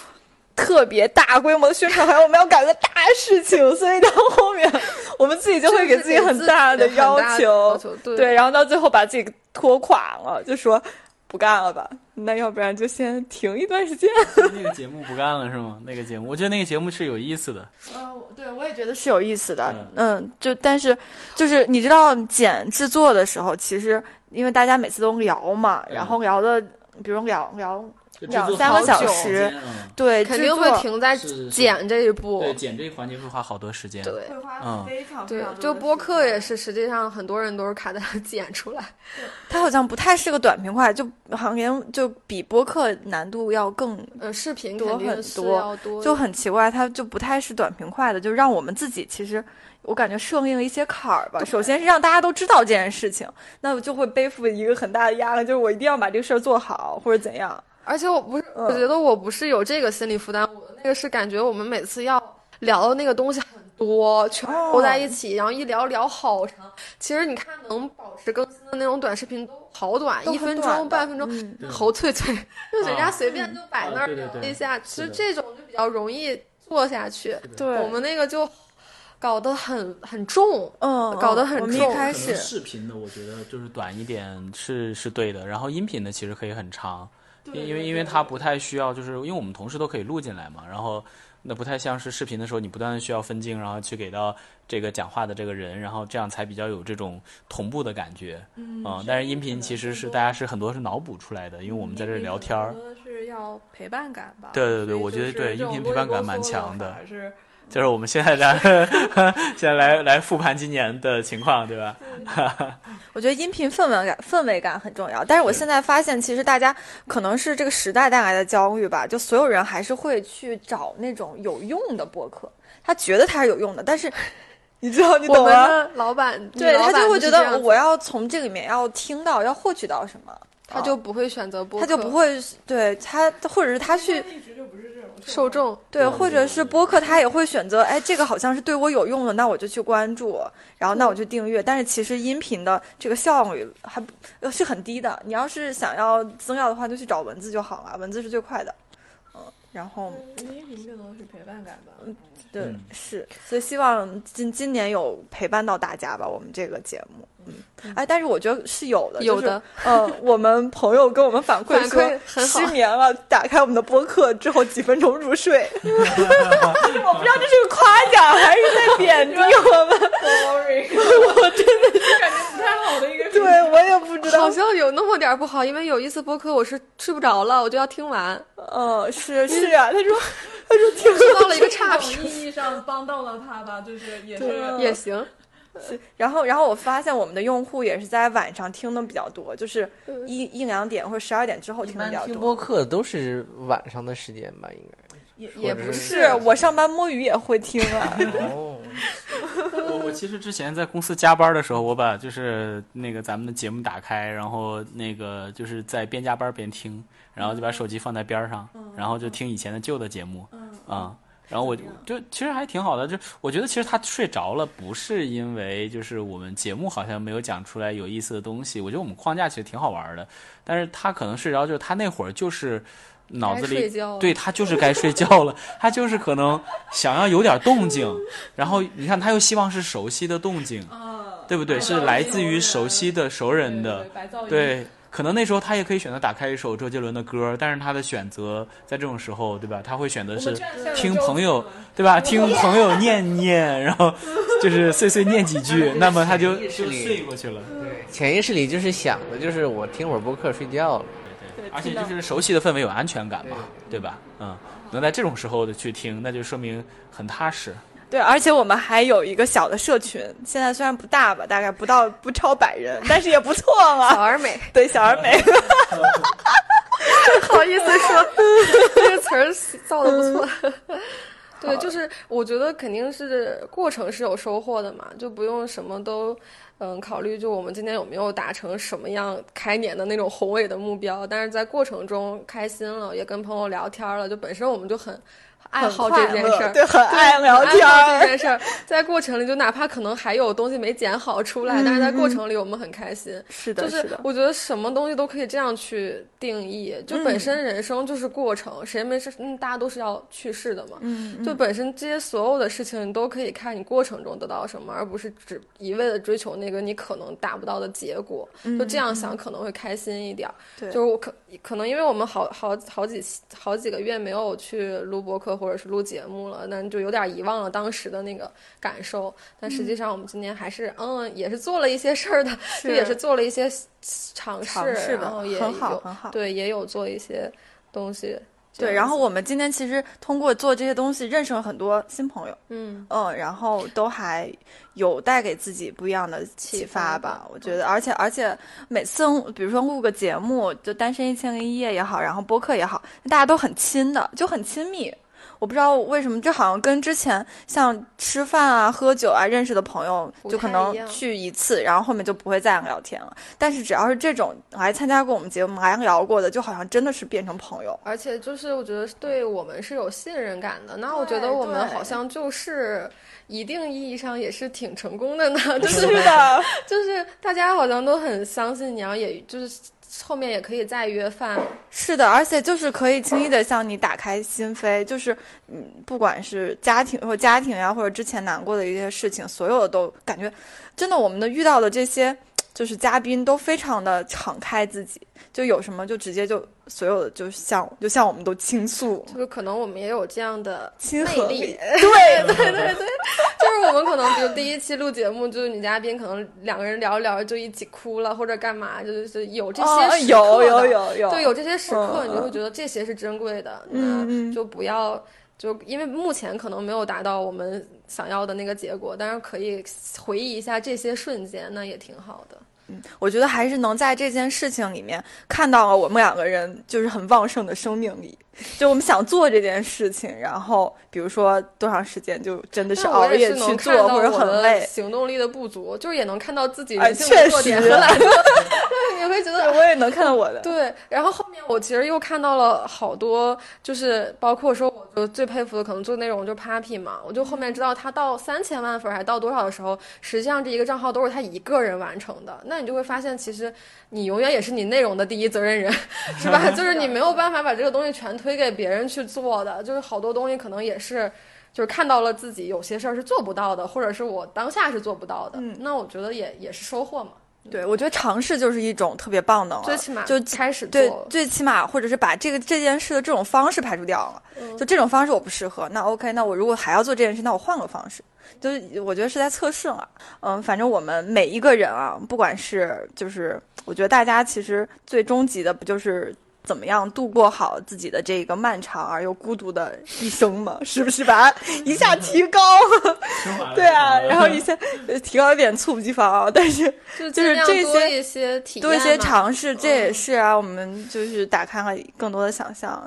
特别大规模的宣传，好像我们要搞个大事情，所以到后面我们自己就会给自己很大的要求要，求对对，然后到最后把自己拖垮了，就说不干了吧，那要不然就先停一段时间。那个节目不干了是吗？那个节目，我觉得那个节目是有意思的。嗯，对，我也觉得是有意思的嗯。嗯，就但是就是你知道剪制作的时候，其实因为大家每次都聊嘛，然后聊的，比如聊聊两三个小时，对，肯定会停在剪这一步。对，剪这一环节会花好多时间。对会花嗯非常对，就播客也是，实际上很多人都是卡在 剪出来。它好像不太是个短平快，就好像连就比播客难度要更呃，视频多很多，就很奇怪，它就不太是短平快的，就让我们自己其实我感觉设定了一些坎儿吧。首先是让大家都知道这件事情，那我就会背负一个很大的压力，就是我一定要把这个事儿做好，或者怎样。而且我不是，嗯。我觉得我不是有这个心理负担，我的那个是感觉我们每次要聊的那个东西很多，全哦揉在一起，然后一聊聊好长。其实你看能保持更新的那种短视频都好短，一分钟、半分钟，嗯。侯翠翠，就人家随便就摆那儿一下，其实这种就比较容易做下去。对，我们那个就搞得很很重，嗯搞得很我们一重开始视频的，我觉得就是短一点是是对的，然后音频的其实可以很长，因因为因为它不太需要，就是因为我们同事都可以录进来嘛，然后那不太像是视频的时候，你不断的需要分镜，然后去给到这个讲话的这个人，然后这样才比较有这种同步的感觉，嗯，但是音频其实是大家是很多是脑补出来的，因为我们在这里聊天儿更，多的是要陪伴感吧。对对对我觉得对音频陪伴感蛮强的还是就是我们现在 来现在来来复盘今年的情况，对吧？我觉得音频氛围感氛围感很重要，但是我现在发现，其实大家可能是这个时代带来的焦虑吧，就所有人还是会去找那种有用的播客，他觉得他是有用的，但是 你知道你懂吗？老板对他就会觉得我要从这里面要听到要获取到什么，他就不会选择播他，就不会对他或者是他去受众。对，或者是播客，他也会选择，哎，这个好像是对我有用的，那我就去关注，然后那我就订阅。但是其实音频的这个效率还是很低的。你要是想要增量的话，就去找文字就好了，文字是最快的。嗯，然后音频更多是陪伴感吧。嗯对、嗯是，所以希望今今年有陪伴到大家吧，我们这个节目。嗯，哎，但是我觉得是有的，就是有的，嗯，我们朋友跟我们反馈反说馈失眠了，打开我们的播客之后几分钟入睡。我不知道这是个夸奖还是在贬低我们，Boring，我真的是感觉不太好的一个。对我也不知道好。像有那么点不好，因为有一次播客我是睡不着了，我就要听完，嗯，是是啊，他说他说听收到了一个差评，意义上帮到了他吧，就是也是也行。然后，然后我发现我们的用户也是在晚上听的比较多，就是一一两点或者十二点之后听的比较多听播。客都是晚上的时间吧，应该。也也不是是我上班摸鱼也会听啊。哦，我我其实之前在公司加班的时候，我把就是那个咱们的节目打开，然后那个就是在边加班边听，然后就把手机放在边儿上，然后就听以前的旧的节目，啊、然后我就其实还挺好的，就我觉得其实他睡着了，不是因为就是我们节目好像没有讲出来有意思的东西，我觉得我们框架其实挺好玩的，但是他可能睡着，就是他那会儿就是脑子里对他就是该睡觉了，他就是可能想要有点动静，然后你看他又希望是熟悉的动静，对不对？是来自于熟悉的熟人的，对。可能那时候他也可以选择打开一首周杰伦的歌，但是他的选择在这种时候，对吧？他会选择是听朋友，对吧？听朋友念念，然后就是碎碎念几句，那么他就就睡过去了。对，潜意识里就是想的，就是我听会儿播客睡觉了。而且就是熟悉的氛围有安全感嘛，对吧？嗯，能在这种时候的去听，那就说明很踏实。对，而且我们还有一个小的社群，现在虽然不大吧，大概不到不超百人，但是也不错嘛。小而美，对，小而美。真 好意思说，这个词儿造的不错。对，就是我觉得肯定是过程是有收获的嘛，就不用什么都嗯考虑，就我们今天有没有达成什么样开年的那种宏伟的目标，但是在过程中开心了，也跟朋友聊天了，就本身我们就很。爱好这件事儿，对，很爱聊天。这件事儿，在过程里，就哪怕可能还有东西没剪好出来，但是在过程里，我们很开心。是的，就是我觉得什么东西都可以这样去定义，就本身人生就是过程，谁没事，嗯，大家都是要去世的嘛。嗯，就本身这些所有的事情，你都可以看你过程中得到什么，而不是只一味的追求那个你可能达不到的结果。就这样想可能会开心一点。对，就是我可可能因为我们好好好几好几个月没有去录播课。或者是录节目了，那就有点遗忘了当时的那个感受。但实际上，我们今年还是嗯，也是做了一些事儿的，就也是做了一些尝试，然后也很好很好。对，也有做一些东西。对，然后我们今天其实通过做这些东西，认识了很多新朋友。嗯嗯，然后都还有带给自己不一样的启发吧。我觉得，而且而且每次比如说录个节目，就单身一千零一夜也好，然后播客也好，大家都很亲的，就很亲密。我不知道为什么，就好像跟之前像吃饭啊、喝酒啊认识的朋友，就可能去一次，然后后面就不会再聊天了。但是只要是这种来参加过我们节目、来聊过的，就好像真的是变成朋友。而且就是我觉得对我们是有信任感的。那我觉得我们好像就是一定意义上也是挺成功的呢。就是的，就是大家好像都很相信你，然后也就是。后面也可以再约饭，是的，而且就是可以轻易的向你打开心扉，就是嗯，不管是家庭或家庭呀，或者之前难过的一些事情，所有的都感觉，真的，我们的遇到的这些。就是嘉宾都非常的敞开自己，就有什么就直接就所有的就向就向我们都倾诉，就是可能我们也有这样的亲和力，对对对对，就是我们可能比如第一期录节目，就是女嘉宾可能两个人聊一聊就一起哭了或者干嘛，就是有这些时刻，有有有有，对有这些时刻，你就会觉得这些是珍贵的，那就不要。就因为目前可能没有达到我们想要的那个结果，但是可以回忆一下这些瞬间，那也挺好的。嗯，我觉得还是能在这件事情里面看到了我们两个人就是很旺盛的生命力。就我们想做这件事情，然后比如说多长时间，就真的是熬夜去做，或者很累，行动力的不足，就是也能看到自己人性的弱点和懒惰。对，你会觉得我也能看到我的。对，然后后面我其实又看到了好多，就是包括说，我就最佩服的可能做内容就 Papi 嘛，我就后面知道他到三千万粉还到多少的时候，实际上这一个账号都是他一个人完成的。那你就会发现，其实你永远也是你内容的第一责任人，是吧？就是你没有办法把这个东西全推给别人去做的，就是好多东西可能也是，就是看到了自己有些事儿是做不到的，或者是我当下是做不到的。嗯，那我觉得也也是收获嘛。对，我觉得尝试就是一种特别棒的，最起码就开始对，最起码或者是把这个这件事的这种方式排除掉了。就这种方式我不适合，那 OK，那我如果还要做这件事，那我换个方式。就是我觉得是在测试了。嗯，反正我们每一个人啊，不管是就是，我觉得大家其实最终极的不就是。怎么样度过好自己的这个漫长而又孤独的一生嘛？是不是把一下提高？对啊，然后一下提高有点猝不及防啊。但是 就是这些多一些尝试，这也是啊。我们就是打开了更多的想象。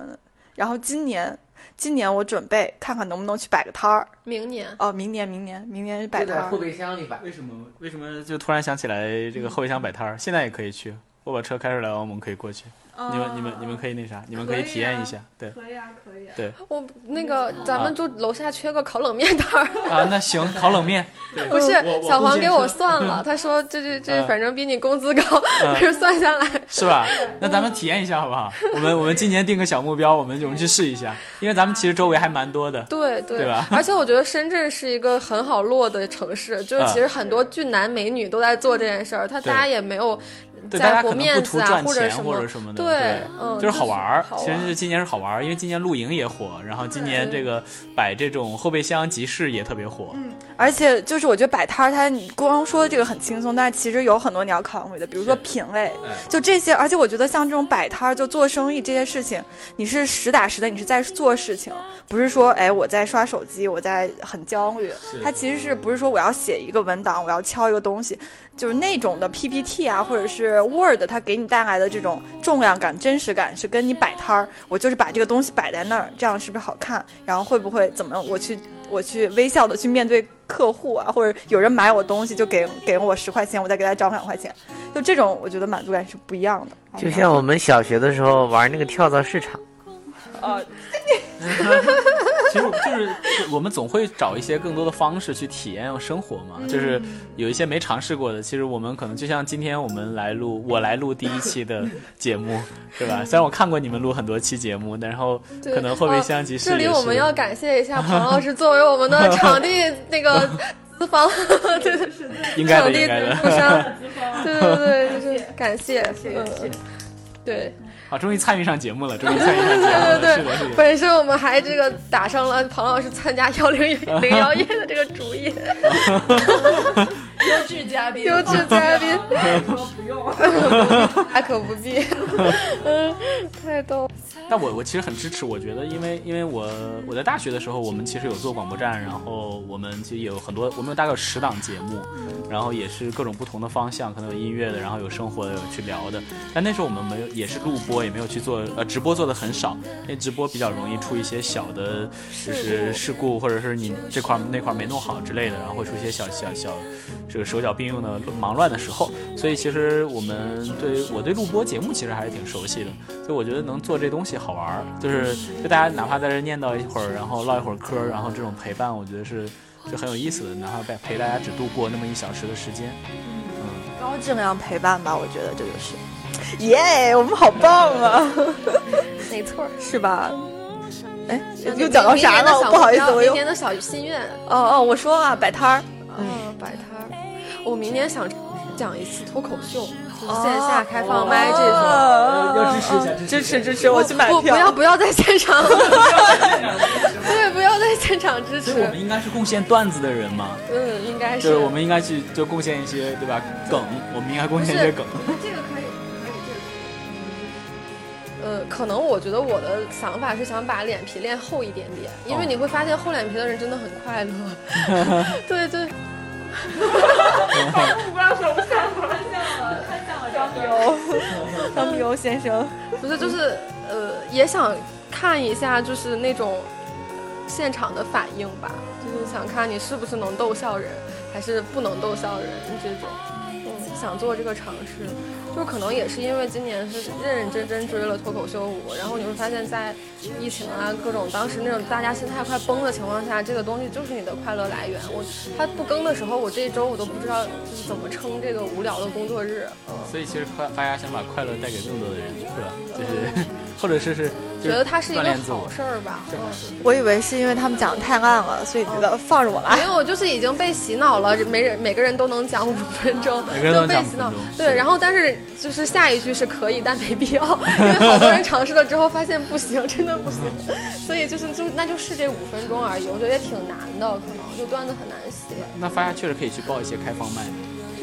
然后今年，今年我准备看看能不能去摆个摊儿。明年哦，明年，明年，明年摆摊儿。后备箱里摆。为什么？为什么就突然想起来这个后备箱摆摊儿？现在也可以去。我把车开出来，我们可以过去。你们你们你们可以那啥，你们可以体验一下，对。可以啊，可以啊。对。我那个咱们就楼下缺个烤冷面摊儿，啊，那行，烤冷面，不是小黄给我算了，他说这这这嗯反正比你工资高，就算下来。是吧？那咱们体验一下好不好？我们我们今年定个小目标，我们我们去试一下，因为咱们其实周围还蛮多的，对对。对吧？而且我觉得深圳是一个很好落的城市，就是啊其实很多俊男美女都在做这件事儿，他大家也没有对大家可能不图赚钱或者什么的，对嗯就是好玩儿。其实是今年是好玩儿，因为今年露营也火，然后今年这个摆这种后备箱集市也特别火。嗯而且就是我觉得摆摊儿，它你光说这个很轻松，但是其实有很多你要考虑的，比如说品味，就这些。而且我觉得像这种摆摊儿，就做生意这些事情，你是实打实的，你是在做事情，不是说哎我在刷手机，我在很焦虑。它其实是不是说我要写一个文档，我要敲一个东西，就是那种的 PPT 啊，或者是 Word，它给你带来的这种重量感、真实感，是跟你摆摊儿，我就是把这个东西摆在那儿，这样是不是好看？然后会不会怎么我去我去微笑的去面对客户啊，或者有人买我东西就给给我十块钱，我再给他找两块钱，就这种我觉得满足感是不一样的。就像我们小学的时候玩那个跳蚤市场，呃，其实就是我们总会找一些更多的方式去体验生活嘛，就是有一些没尝试过的。其实我们可能就像今天我们来录，我来录第一期的节目，对吧？虽然我看过你们录很多期节目，但然后可能后备箱集市这里我们要感谢一下庞老师作为我们的 场地那个资方，对对是 应该的，场地应该的。赞助商，对对对，就是感谢，谢谢，对。好，终于参与上节目了，终于参与上节目了，对对是的，是的。本身我们还这个打上了庞老师参加幺零零 幺夜的这个主意，优质嘉宾，优质嘉宾，说不用。大可不必，嗯，太逗。但我我其实很支持，我觉得，因为因为我我在大学的时候，我们其实有做广播站，然后我们其实也有很多，我们有大概有十档节目，然后也是各种不同的方向，可能有音乐的，然后有生活的，有去聊的。但那时候我们没有，也是录播，也没有去做呃直播做的很少，因为直播比较容易出一些小的，就是事故，或者是你这块儿那块儿没弄好之类的，然后会出一些小小小这个手脚并用的忙乱的时候。所以其实我们对我对录播节目其实还是挺熟悉的，所以我觉得能做这东西好玩儿，就是就大家哪怕在这念叨一会儿，然后唠一会儿嗑，然后这种陪伴，我觉得是就很有意思的，哪怕陪陪大家只度过那么一小时的时间。嗯高质量陪伴吧，我觉得这就是，耶、我们好棒啊，没错，是吧？哎，又讲到啥了？不好意思，我又明年的小心愿，哦哦，我说啊摆摊儿，嗯，摆摊儿。我明年想讲一次脱口秀，就是线下开放麦这种。要支持一下支持支持，我去买不，不。要不要在现场，对，不要在现场支持所以我们。应该是贡献段子的人嘛，嗯，应该。就是是我们应该去就贡献一些对吧梗，我们应该贡献一些梗。这个可以，可以这个。呃，可能我觉得我的想法是想把脸皮练厚一点点，因为哦你会发现厚脸皮的人真的很快乐。对 对，张碧欧先生，不是就是呃，也想看一下就是那种现场的反应吧，就是想看你是不是能逗笑人，还是不能逗笑人这种。嗯，想做这个尝试，就可能也是因为今年是认认真真追了脱口秀五，然后你会发现在疫情啊各种当时那种大家心态快崩的情况下，这个东西就是你的快乐来源。我它不更的时候，我这一周我都不知道就是怎么撑这个无聊的工作日。所以其实快发家想把快乐带给更多的人，是吧？就是或者是是觉得它是一个好事儿吧。嗯。我以为是因为他们讲的太烂了，所以觉得放着我来。没有，就是已经被洗脑了，每人每个人都能讲五分钟，每个人都能就被洗脑。对，然后但是就是下一句是可以，但没必要，因为好多人尝试了之后发现不行，真的不行，所以就是就那就是这五分钟而已，我觉得也挺难的，可能就段子很难写，那发家确实可以去报一些开放麦。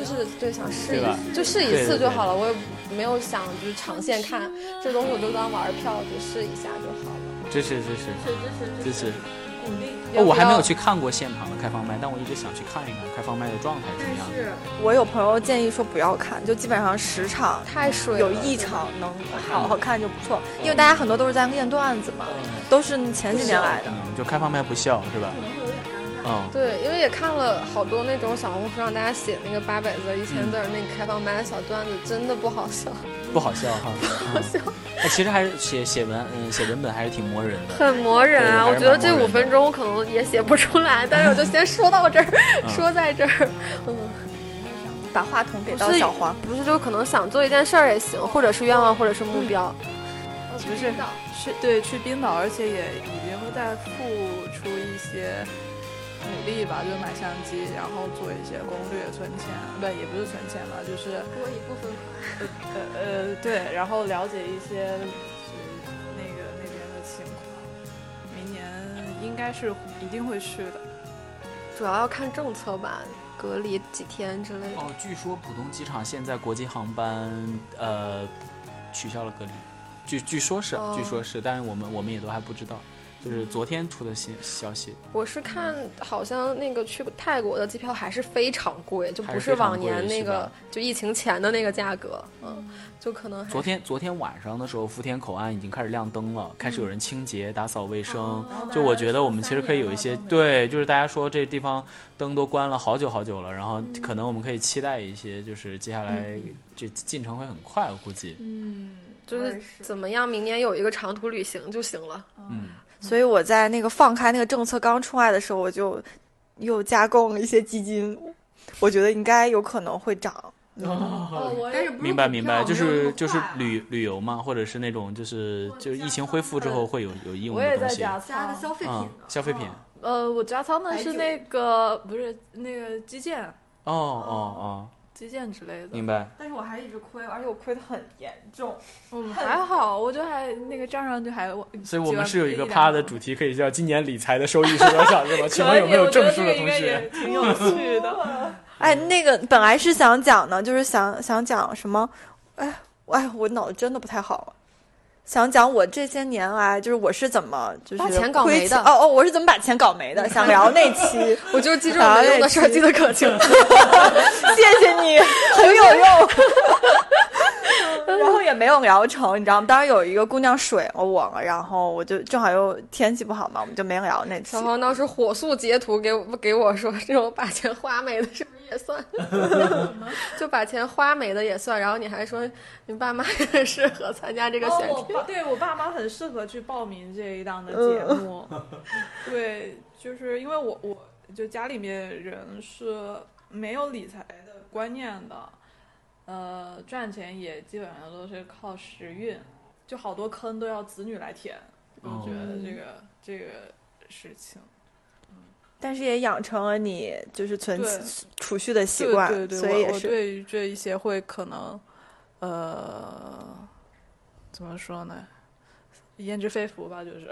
就是对想试一就试一次就好了，我也没有想就是长线看这东西，我就当玩票就试一下就好了。支持支持支持支持。嗯，哦，我还没有去看过现场的开放麦，但我一直想去看一看开放麦的状态是什么样的。是我有朋友建议说不要看，就基本上十场太水有一场能好好看就不错，因为大家很多都是在练段子嘛，都是前几年来的。嗯，就开放麦不笑是吧？嗯，对，因为也看了好多那种小红书上大家写那个八百字、一千字那个开放麦的小段子，真的不好笑，不好笑哈，不好笑。哎，其实还是写写文，嗯，写文本还是挺磨人的。很磨人啊！我觉得这五分钟我可能也写不出来，但是我就先说到这儿，说在这儿。嗯，把话筒给到小黄。不是，就可能想做一件事儿也行，或者是愿望，或者是目标。不是去对去冰岛，而且也已经在付出一些努力吧，就是买相机，然后做一些攻略、存钱，不也不是存钱吧，就是多一部分呃呃对，然后了解一些是那个那边的情况。明年应该是一定会去的。主要要看政策吧，隔离几天之类的。哦，据说浦东机场现在国际航班呃取消了隔离，据据说是，哦据说是，但是我们我们也都还不知道，就是昨天出的新消息。我是看好像那个去泰国的机票还是非常贵，就不是往年那个就疫情前的那个价格，嗯，就可能昨天昨天晚上的时候，福田口岸已经开始亮灯了，开始有人清洁、打扫卫生。就我觉得我们其实可以有一些对，就是大家说这地方灯都关了好久好久了，然后可能我们可以期待一些，就是接下来这进程会很快，我估计。嗯就是怎么样，明年有一个长途旅行就行了。嗯，所以我在那个放开那个政策刚出来的时候，我就又加购了一些基金，我觉得应该有可能会涨。哦，明白明白，就是就是旅旅游嘛，或者是那种就是就是疫情恢复之后会有有应用我的东西。也在加仓，消费品嗯，消费品。呃，我加仓的是那个不是那个基建、哦哦哦，基建之类的。明白。但是我还一直亏，而且我亏的很严重。嗯，还好，我就还那个账上就还。所以我们是有一个趴的主题，可以叫“今年理财的收益是多少”，是吧？请问有没有证书的同学？挺有趣的。哎，那个本来是想讲呢，就是想想讲什么，哎，哎，我脑子真的不太好。想讲我这些年来，就是我是怎么就是把钱搞没的哦哦，我是怎么把钱搞没的？想聊那期，我就记这种没用的事儿，记得可清。谢谢你，很有用。然后也没有聊成，你知道吗？当时有一个姑娘水了我了，然后我就正好又天气不好嘛，我们就没聊那次小。黄当时火速截图给我给我说，这种把钱花没的是不是也算？就把钱花没的也算。然后你还说你爸妈也很适合参加这个选题。哦我对我爸妈很适合去报名这一档的节目。对，就是因为我我就家里面人是没有理财的观念的，呃，赚钱也基本上都是靠时运，就好多坑都要子女来填。我觉得这个、这个事情，但是也养成了你就是存储蓄的习惯，对对，我我所以也是对于这一些会可能，呃，怎么说呢？焉知非福吧，就是。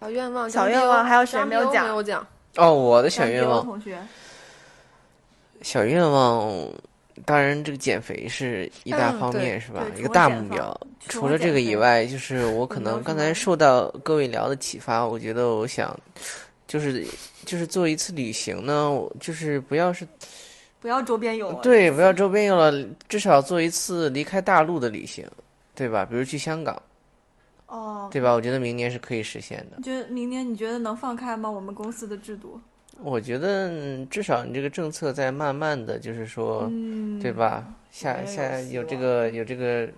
小愿望，小愿望还有谁没有讲没有讲？哦，我的小愿望，同学，小愿望，当然这个减肥是一大方面，是吧？一个大目标。除除了这个以外，就是我可能刚才受到各位聊的启发，我觉得我想，就是就是做一次旅行呢，就是不要是不要周边游了。对，不要周边游了，至少做一次离开大陆的旅行，对吧？比如去香港，哦，对吧？我觉得明年是可以实现的。你觉得明年你觉得能放开吗？我们公司的制度？我觉得嗯至少你这个政策在慢慢的就是说，嗯，对？吧？下有下有这个有这个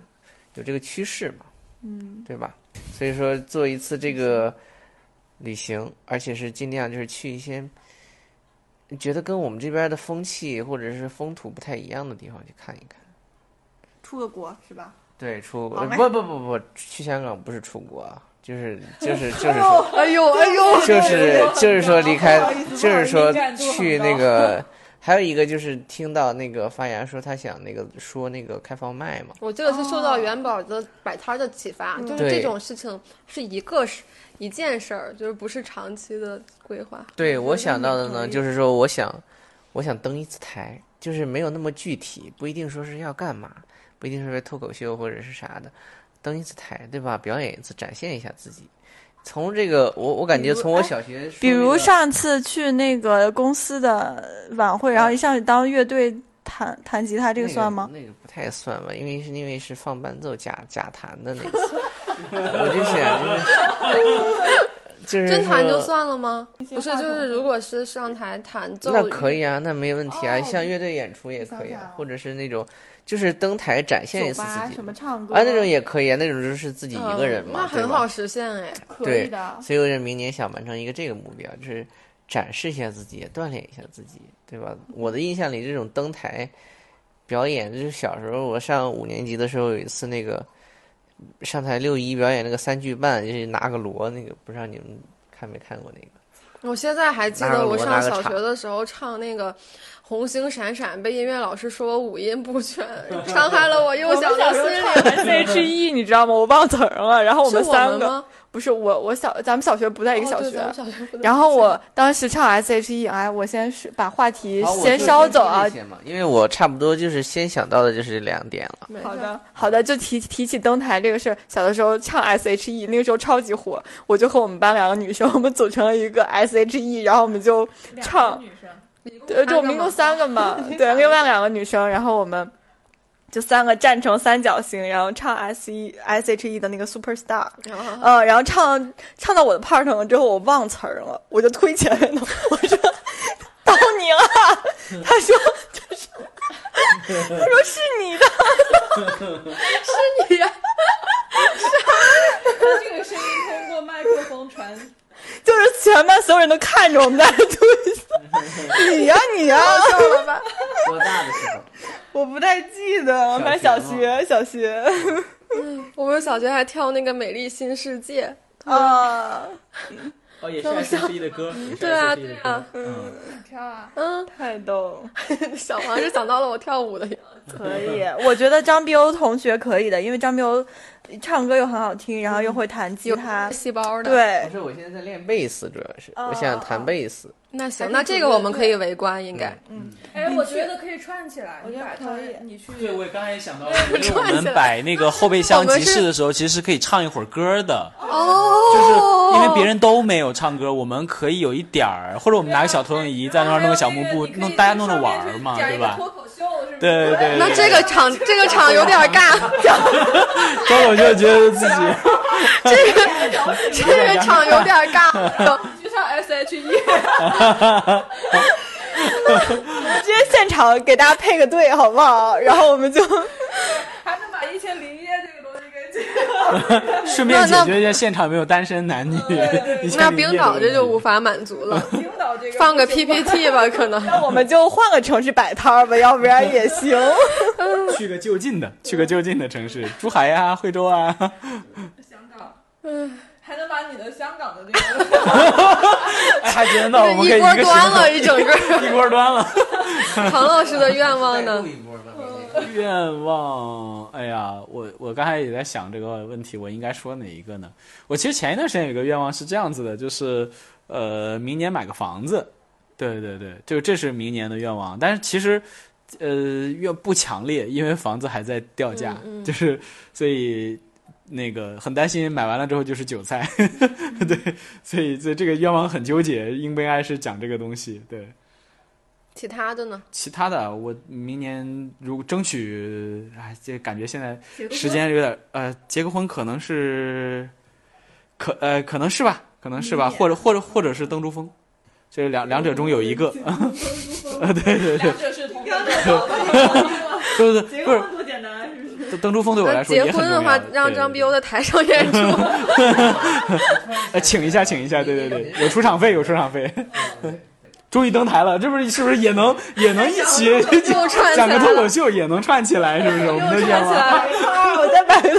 有这个趋势嘛，嗯，对吧？所以说做一次这个旅行，而且是尽量就是去一些觉得跟我们这边的风气或者是风土不太一样的地方去看一看。出个国是吧？对，出国不不不不，去香港不是出国啊，就是就是 就是说，哎呦哎呦，就是就是说离开就是说去那个，还有一个就是听到那个发言说他想那个说那个开放麦嘛，我这个是受到元宝的摆摊儿的启发，就是这种事情是一个事一件事儿，就是不是长期的规划。对我想到的呢，就是说我想我想登一次台，就是没有那么具体，不一定说是要干嘛，不一定是为脱口秀或者是啥的，登一次台，对吧？表演一次，展现一下自己。从这个，我我感觉从我小学说比如上次去那个公司的晚会，然后一上去当乐队弹弹吉他，这个算吗？那个不太算吧，因为是因为是放伴奏假假弹的那次，我就想就是 就是真弹就算了吗？不是，就是如果是上台弹奏，那可以啊，那没问题啊，哦像乐队演出也可以啊或者是那种就是登台展现一次自己什么唱歌啊，那种也可以啊，那种就是自己一个人嗯嘛，那很好实现哎。可以的。所以我就明年想完成一个这个目标，就是展示一下自己，也锻炼一下自己，对吧？我的印象里，这种登台表演，就是小时候我上五年级的时候，有一次那个上台六一表演那个三句半，就是拿个锣那个，不知道你们看没看过那个？我现在还记得我上小学的时候唱那个《红星闪闪》，被音乐老师说我五音不全，伤害了我幼小的心灵。S H E，你知道吗？我忘词儿了。然后我们三个？不是我，我小咱们小学不在一个哦小学。然后我当时唱 S H E，哎，我先是把话题先就先说捎走啊因为我差不多就是先想到的就是这两点了。好的，好的，就提提起登台这个事儿，小的时候唱 S H E，那个时候超级火，我就和我们班两个女生，我们组成了一个 S H E，然后我们就唱，对，就我们一共三个嘛，对，另外两个女生，然后我们就三个站成三角形，然后唱 S E S H E 的那个 Superstar，啊嗯，然后唱唱到我的 part 了之后，我忘词儿了，我就推前面的，我说 到你了，他说就是，他说是你的。是你呀，这个声音通过麦克风传，就是全班所有人都看着我们在那推搡，你呀你呀，笑了吧？多大的时候？我不太记得，反正小学小学。我们小学还跳那个《美丽新世界。啊，哦，也是 S H E 的歌，对啊 E 对啊，嗯，跳啊，嗯，太逗。了，小黄是想到了我跳舞的样子。可以。我觉得张碧欧同学可以的，因为张碧欧唱歌又很好听，然后又会弹吉他，细胞的。，对不，是，我现在在练贝斯，主要是哦我想弹贝斯。那行，那这个我们可以围观，应该。嗯哎，我觉得可以串起来，我觉得你可以你去对，我刚才也想到了，因为我们摆那个后备箱集市的时候，其实是可以唱一会儿歌的，哦，就是因为别人都没有唱歌，我们可以有一点儿，或者我们拿个小投影仪在那儿弄个小幕布，弄大家弄着玩儿嘛，对吧？脱口秀是不是？对对对，那这个场这个场有点尬，脱口秀觉得自己 这个这个场有点尬。去唱 S H E，直接现场给大家配个队好不好？然后我们就 还能把一千零一夜这个东西给解 顺便解那决一下现场没有单身男女。那理解冰岛这就无法满足了，冰岛这个放个 PPT 吧，可能。那我们就换个城市摆摊儿吧，要不然也行。去个就近的，去个就近的城市，珠海呀、惠州啊。香港，嗯，还能把你的香港的这个 哎，还觉得呢，我们可以一锅端了，一整个。一锅端了。唐老师的愿望呢？愿望，哎呀，我我刚才也在想这个问题，我应该说哪一个呢？我其实前一段时间有个愿望是这样子的，就是呃，明年买个房子。对对对，就这是明年的愿望，但是其实呃愿不强烈，因为房子还在掉价，嗯嗯就是所以那个很担心买完了之后就是韭菜，对，所以所以这个冤枉很纠结，应不应该是讲这个东西？对。其他的呢？其他的，我明年如果争取，哎，这感觉现在时间有点，呃，结个婚可能是，可呃可能是吧，可能是吧，或者或者或者是登珠峰，这两两者中有一个，呃，对对对，这是同对对对，不是多简单，是不是？登登珠峰对我来说。结婚的话，让张碧欧在台上演出。呃，请一下，请一下，对对对，有出场费，有出场费。终于登台了，这不是是不是也能也能一起 讲个脱口。秀，也能串起来，是不是？我们的愿望。啊，我在摆摊。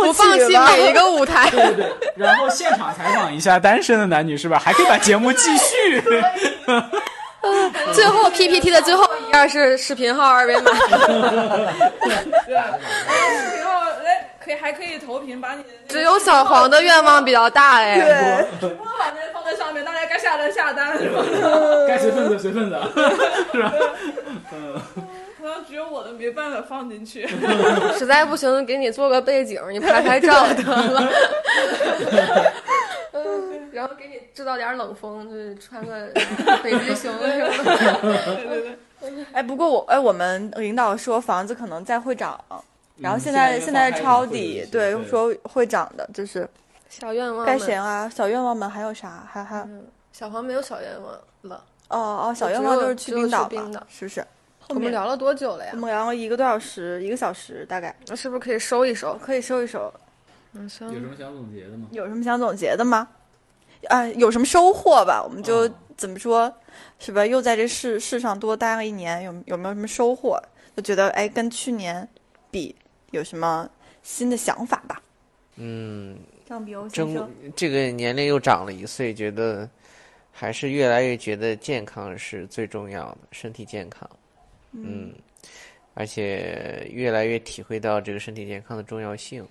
我放弃每一个舞台。对对，然后现场采访一下单身的男女是吧？还可以把节目继续。最后 PPT 的最后一页是视频号二维码。对，然后哎，可以还可以投屏，把你只有小黄的愿望比较大哎。对，直播软件放在上面，大家该下单下单是吧？该随份子随份子，是吧？可能只有我的没办法放进去。实在不行，给你做个背景，你拍拍照得了。嗯，然后给你制造点冷风，就是穿个 北极熊什么的。哎，不过我哎，我们领导说房子可能再会涨，然后嗯现在现在在抄底对，对说会涨的，就是小愿望该们谁啊？小愿望们还有啥？还还嗯，小黄没有小愿望了。哦哦，小愿望就是去冰岛吧，是不是？我们聊了多久了呀我？们聊了一个多小时，一个小时大概，那是不是可以收一收？可以收一收。嗯，有什么想总结的吗？有什么想总结的吗？啊，有什么收获吧？我们就、哦怎么说，是吧？又在这世世上多待了一年，有有没有什么收获？就觉得哎，跟去年比有什么新的想法吧？嗯，张比欧先争生，这个年龄又长了一岁，觉得还是越来越觉得健康是最重要的，身体健康。嗯，而且越来越体会到这个身体健康的重要性，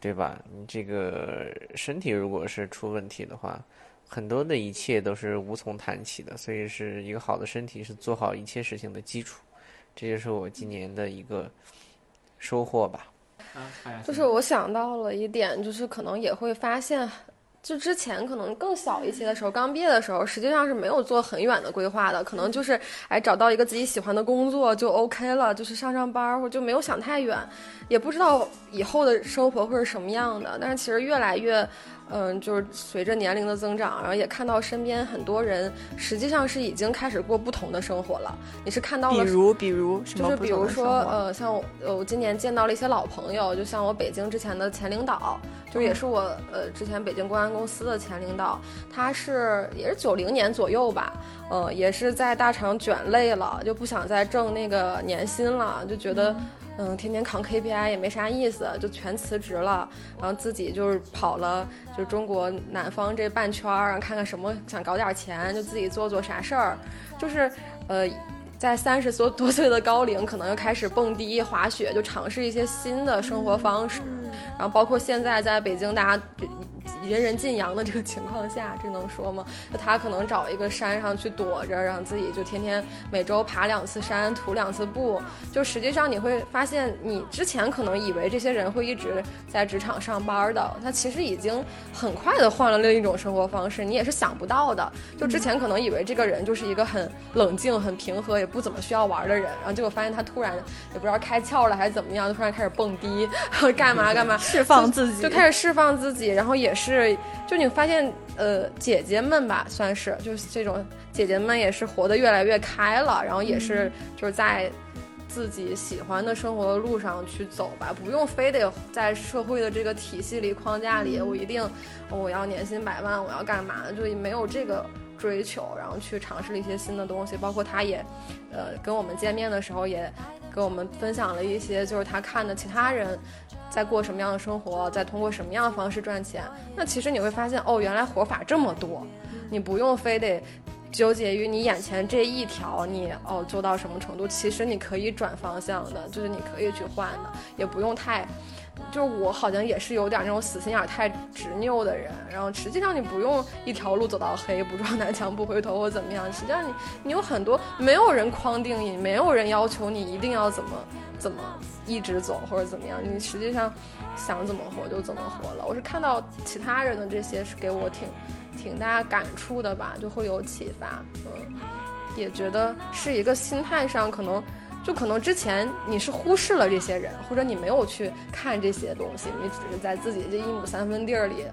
对吧？你这个身体如果是出问题的话，很多的一切都是无从谈起的。所以是一个好的身体是做好一切事情的基础，这就是我今年的一个收获吧。就是我想到了一点，就是可能也会发现，就之前可能更小一些的时候，刚毕业的时候，实际上是没有做很远的规划的，可能就是哎找到一个自己喜欢的工作就 OK 了，就是上上班儿，或就没有想太远，也不知道以后的生活会是什么样的。但是其实越来越。嗯，就是随着年龄的增长，然后也看到身边很多人实际上是已经开始过不同的生活了。你是看到了比如比如什么就是比如说？呃，像我，呃，我今年见到了一些老朋友，就像我北京之前的前领导，就是也是我，呃，之前北京公安公司的前领导，他是也是九零年左右吧，呃，也是在大厂卷累了，就不想再挣那个年薪了，就觉得。嗯，天天扛 KPI 也没啥意思，就全辞职了，然后自己就是跑了，就中国南方这半圈儿，看看什么想搞点钱，就自己做做啥事儿，就是呃，在三十多 多岁的高龄，可能又开始蹦迪、滑雪，就尝试一些新的生活方式。然后包括现在在北京，大家人人尽阳的这个情况下，这能说吗？就他可能找一个山上去躲着，让自己就天天每周爬两次山，徒两次步。就实际上你会发现，你之前可能以为这些人会一直在职场上班的，他其实已经很快的换了另一种生活方式，你也是想不到的。就之前可能以为这个人就是一个很冷静、很平和，也不怎么需要玩的人，然后结果发现他突然也不知道开窍了还是怎么样，就突然开始蹦迪，干嘛干嘛，释放自己，就开始释放自己，然后也是，就你发现，呃，姐姐们吧，算是就是这种姐姐们也是活得越来越开了，然后也是就是在自己喜欢的生活的路上去走吧，不用非得在社会的这个体系里框架里，我一定、哦我要年薪百万，我要干嘛，就没有这个。追求，然后去尝试了一些新的东西，包括他也，呃，跟我们见面的时候也跟我们分享了一些，就是他看的其他人在过什么样的生活，在通过什么样的方式赚钱。那其实你会发现，哦，原来活法这么多，你不用非得纠结于你眼前这一条，你哦做到什么程度，其实你可以转方向的，就是你可以去换的，也不用太。就是我好像也是有点那种死心眼、太执拗的人，然后实际上你不用一条路走到黑，不撞南墙不回头或怎么样，实际上你你有很多，没有人框定你，没有人要求你一定要怎么怎么一直走或者怎么样，你实际上想怎么活就怎么活了。我是看到其他人的这些是给我挺挺大感触的吧，就会有启发，嗯，也觉得是一个心态上可能。就可能之前你是忽视了这些人，或者你没有去看这些东西，你只是在自己这一亩三分地儿里，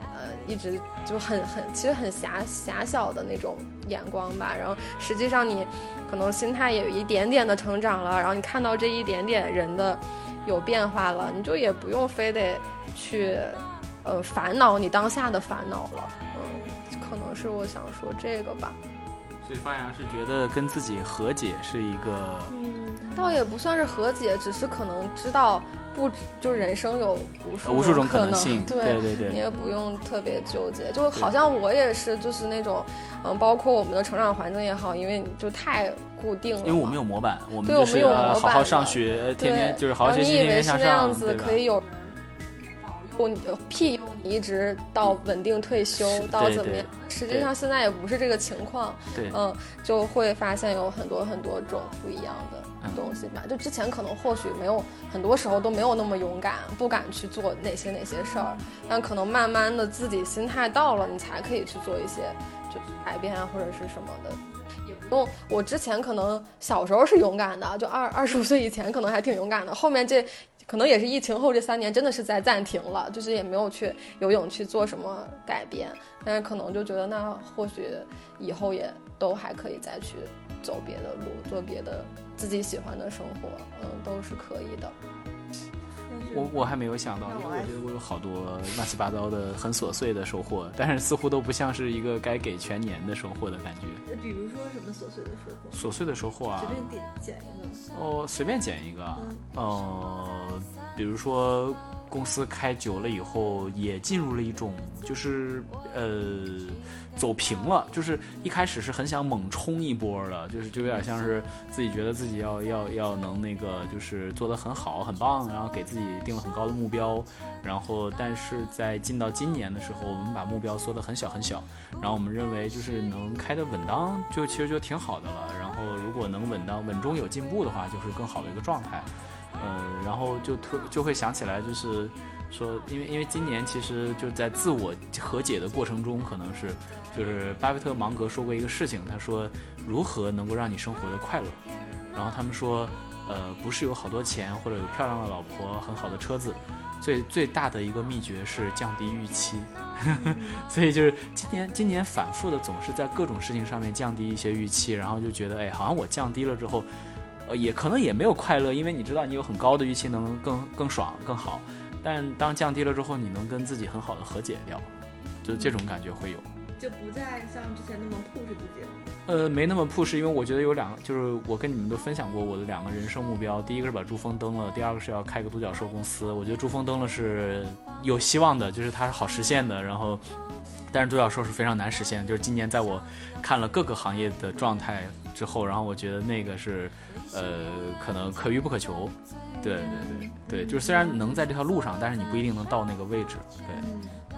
呃，一直就很很其实很狭狭小的那种眼光吧。然后实际上你可能心态也有一点点的成长了，然后你看到这一点点人的有变化了，你就也不用非得去呃烦恼你当下的烦恼了。嗯，可能是我想说这个吧。所以发扬是觉得跟自己和解是一个，嗯，倒也不算是和解，只是可能知道不就人生有无数无数种可能性，对对对对。你也不用特别纠结，就好像我也是，就是那种，嗯，包括我们的成长环境也好，因为就太固定了，因为我们有模板，我们就是对我们有模呃好好上学，天天就是好好学习，然后你以天天向为是那样上，子可以有保佑你庇佑你一直到稳定退休到怎么样？实际上现在也不是这个情况，对，嗯，就会发现有很多很多种不一样的嗯东西吧。就之前可能或许没有，很多时候都没有那么勇敢，不敢去做哪些哪些事儿，但可能慢慢的自己心态到了，你才可以去做一些就改变啊或者是什么的。也用我之前可能小时候是勇敢的，就二二十五岁以前可能还挺勇敢的，后面这可能也是疫情后这三年真的是在暂停了，就是也没有去游泳去做什么改变，但是可能就觉得那或许以后也都还可以再去走别的路，做别的自己喜欢的生活，嗯，都是可以的。我我还没有想到，因为我觉得我有好多乱七八糟的、很琐碎的收获，但是似乎都不像是一个该给全年的收获的感觉。比如说什么琐碎的收获？琐碎的收获啊，随便点捡一个。哦，随便捡一个。呃，比如说公司开久了以后，也进入了一种就是呃。走平了，就是一开始是很想猛冲一波的，就是就有点像是自己觉得自己要要要能那个，就是做得很好很棒，然后给自己定了很高的目标，然后但是在进到今年的时候，我们把目标缩得很小很小，然后我们认为就是能开得稳当，就其实就挺好的了。然后如果能稳当稳中有进步的话，就是更好的一个状态。呃，然后就特就会想起来就是。说，因为因为今年其实就在自我和解的过程中，可能是，就是巴菲特芒格说过一个事情，他说如何能够让你生活的快乐，然后他们说，呃，不是有好多钱或者有漂亮的老婆、很好的车子，最最大的一个秘诀是降低预期，所以就是今年今年反复的总是在各种事情上面降低一些预期，然后就觉得，哎，好像我降低了之后，呃，也可能也没有快乐，因为你知道你有很高的预期能更更爽更好。但当降低了之后，你能跟自己很好的和解掉，就这种感觉会有，就不再像之前那么 push 自己了。呃，没那么 push，因为我觉得有两个，就是我跟你们都分享过我的两个人生目标，第一个是把珠峰登了，第二个是要开个独角兽公司。我觉得珠峰登了是有希望的，就是它是好实现的。然后，但是独角兽是非常难实现，就是今年在我看了各个行业的状态之后，然后我觉得那个是，呃，可能可遇不可求。对对对对，就是虽然能在这条路上，但是你不一定能到那个位置。对，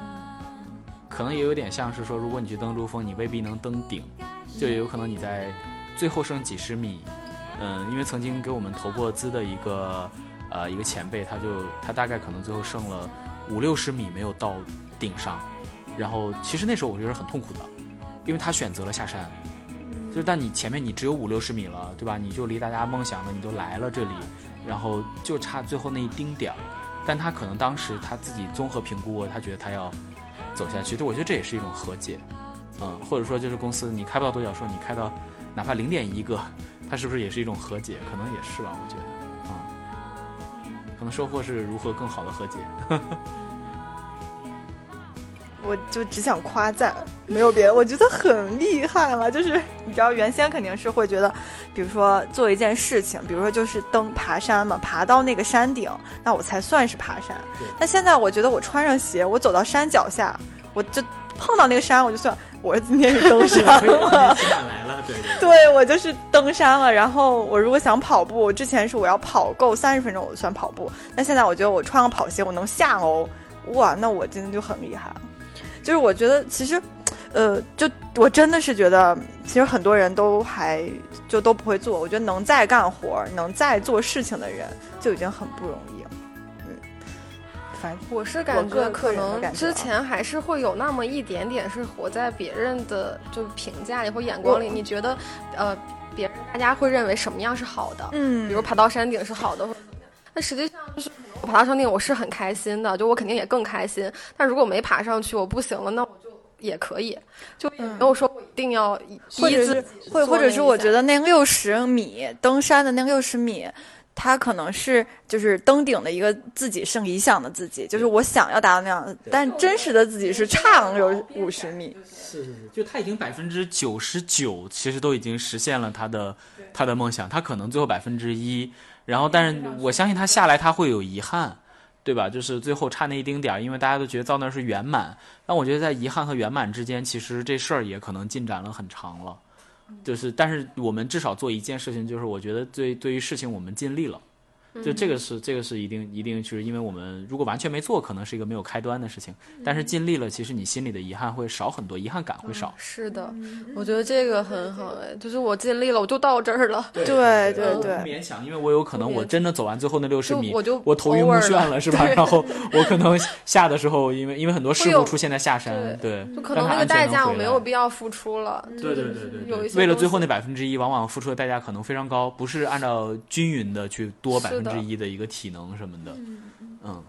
可能也有点像是说，如果你去登珠峰，你未必能登顶，就有可能你在最后剩几十米。嗯，因为曾经给我们投过资的一个呃一个前辈，他就他大概可能最后剩了五六十米没有到顶上，然后其实那时候我觉得很痛苦的，因为他选择了下山，就是但你前面你只有五六十米了，对吧？你就离大家梦想的你都来了这里。然后就差最后那一丁点儿，但他可能当时他自己综合评估过，他觉得他要走下去。对，我觉得这也是一种和解，嗯，或者说就是公司你开不到独角兽，你开到哪怕零点一个，它是不是也是一种和解？可能也是吧，我觉得，嗯，可能收获是如何更好的和解。我就只想夸赞，没有别的，我觉得很厉害了。就是你知道，原先肯定是会觉得，比如说做一件事情，比如说就是登爬山嘛，爬到那个山顶，那我才算是爬山。但现在我觉得，我穿上鞋，我走到山脚下，我就碰到那个山，我就算我今天是登山了。来了，对对。对 我就是登山了。然后我如果想跑步，之前是我要跑够三十分钟我算跑步，但现在我觉得我穿个跑鞋我能下楼，哇，那我真的就很厉害了。就是我觉得其实，呃，就我真的是觉得，其实很多人都还就都不会做。我觉得能再干活、能再做事情的人就已经很不容易了。嗯，反正我是感觉可能之前还是会有那么一点点是活在别人的就评价里或眼光里。你觉得，呃，别人大家会认为什么样是好的？嗯，比如爬到山顶是好的，那实际上就是。我爬到山顶，我是很开心的，就我肯定也更开心。但如果没爬上去，我不行了，那我就也可以，就没有说我一定要或者是或或者是我觉得那六十米登山的那六十米，他可能是就是登顶的一个自己是理想的自己，就是我想要达到那样，但真实的自己是差有五十米。是是是，就他已经百分之九十九，其实都已经实现了他的他的梦想，他可能最后百分之一。然后，但是我相信他下来他会有遗憾，对吧？就是最后差那一丁点儿，因为大家都觉得到那是圆满。但我觉得在遗憾和圆满之间，其实这事儿也可能进展了很长了。就是，但是我们至少做一件事情，就是我觉得对对于事情我们尽力了。就这个是这个是一定一定是因为我们如果完全没做，可能是一个没有开端的事情，但是尽力了，其实你心里的遗憾会少很多，遗憾感会少。是的，我觉得这个很好哎，就是我尽力了，我就到这儿了。对对对不勉强，因为我有可能我真的走完最后那六十米，我就我头晕目眩了，是吧？然后我可能下的时候，因为因为很多事故出现在下山，对，就可能那个代价我没有必要付出了。对对对对，有一些为了最后那百分之一，往往付出的代价可能非常高，不是按照均匀的去多百分之一的一个体能什么的，嗯。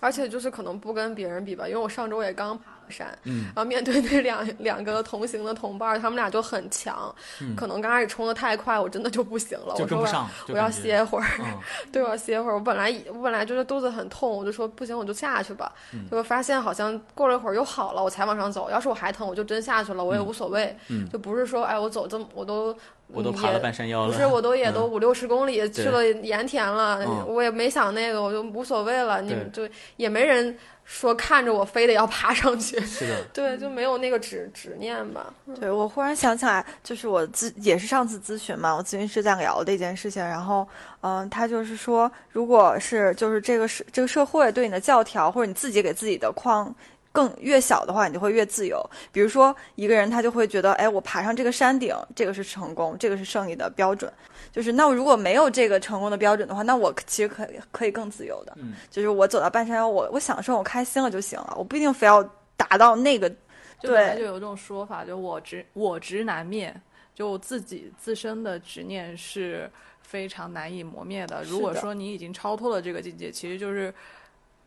而且就是可能不跟别人比吧，因为我上周也刚爬了山，嗯，然后面对那两两个同行的同伴，他们俩就很强，可能刚开始冲的太快，我真的就不行了，我说我要歇会儿，对，我要歇会儿。我本来我本来就是肚子很痛，我就说不行，我就下去吧。结果发现好像过了一会儿又好了，我才往上走。要是我还疼，我就真下去了，我也无所谓，就不是说哎，我走这么我都。我都爬了半山腰了，不是，我都 也都五六十公里去了盐田了，我也没想那个，我就无所谓了。你们就也没人说看着我非得要爬上去，是的，对，就没有那个执执念吧。对我忽然想起来，就是我咨也是上次咨询嘛，我咨询师在聊的一件事情，然后嗯，他就是说，如果是就是这个社这个社会对你的教条，或者你自己给自己的框。更越小的话，你就会越自由。比如说，一个人他就会觉得，哎，我爬上这个山顶，这个是成功，这个是胜利的标准。就是那如果没有这个成功的标准的话，那我其实可以可以更自由的。嗯，就是我走到半山腰，我我享受，我开心了就行了，我不一定非要达到那个。对，就有这种说法，就我执我执难灭，就自己自身的执念是非常难以磨灭的。如果说你已经超脱了这个境界，其实就是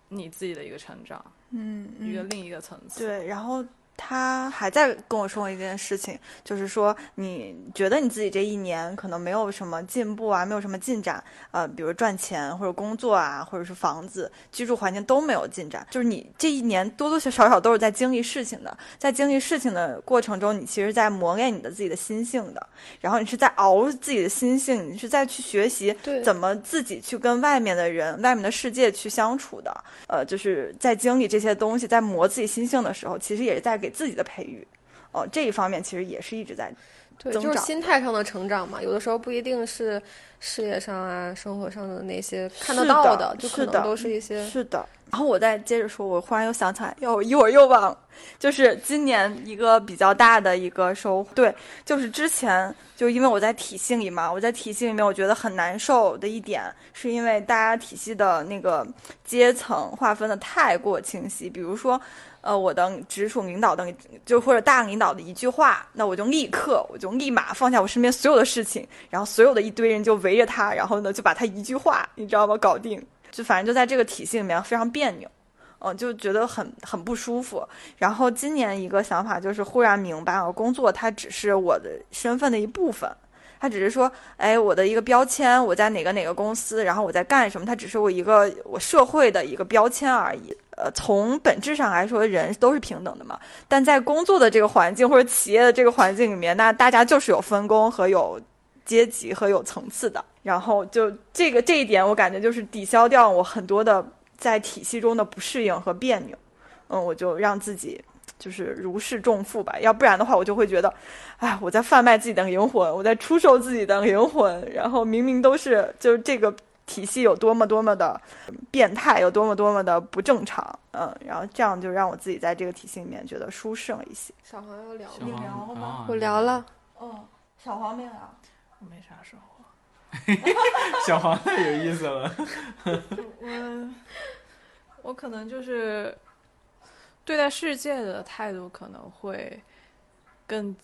你自己的一个成长。嗯，一个另一个层次。对，然后。他还在跟我说一件事情，就是说你觉得你自己这一年可能没有什么进步啊，没有什么进展，呃，比如赚钱或者工作啊，或者是房子、居住环境都没有进展，就是你这一年多多少少都是在经历事情的，在经历事情的过程中，你其实在磨练你的自己的心性的，然后你是在熬自己的心性，你是在去学习怎么自己去跟外面的人、外面的世界去相处的，呃，就是在经历这些东西，在磨自己心性的时候，其实也是在给。自己的培育，哦，这一方面其实也是一直在对，就是心态上的成长嘛。有的时候不一定是事业上啊、生活上的那些看得到的，就可能都是一些是的。然后我再接着说，我忽然又想起来，又一会儿又忘，就是今年一个比较大的一个收获，对，就是之前就因为我在体系里嘛，我在体系里面，我觉得很难受的一点，是因为大家体系的那个阶层划分的太过清晰，比如说。呃，我的直属领导的，就或者大领导的一句话，那我就立刻，我就立马放下我身边所有的事情，然后所有的一堆人就围着他，然后呢，就把他一句话，你知道吗？搞定，就反正就在这个体系里面非常别扭，嗯，就觉得很很不舒服。然后今年一个想法就是忽然明白了，工作它只是我的身份的一部分。他只是说，哎，我的一个标签，我在哪个哪个公司，然后我在干什么，他只是我一个我社会的一个标签而已。呃，从本质上来说，人都是平等的嘛。但在工作的这个环境或者企业的这个环境里面，那大家就是有分工和有阶级和有层次的。然后就这个这一点，我感觉就是抵消掉我很多的在体系中的不适应和别扭。嗯，我就让自己。就是如释重负吧，要不然的话，我就会觉得，哎，我在贩卖自己的灵魂，我在出售自己的灵魂，然后明明都是，就是这个体系有多么多么的变态，有多么多么的不正常，嗯，然后这样就让我自己在这个体系里面觉得舒适了一些。小黄要聊，你聊了吗？我聊了。嗯，小黄没聊，我没啥收获。小黄太有意思了。我，我可能就是。对待世界的态度可能会更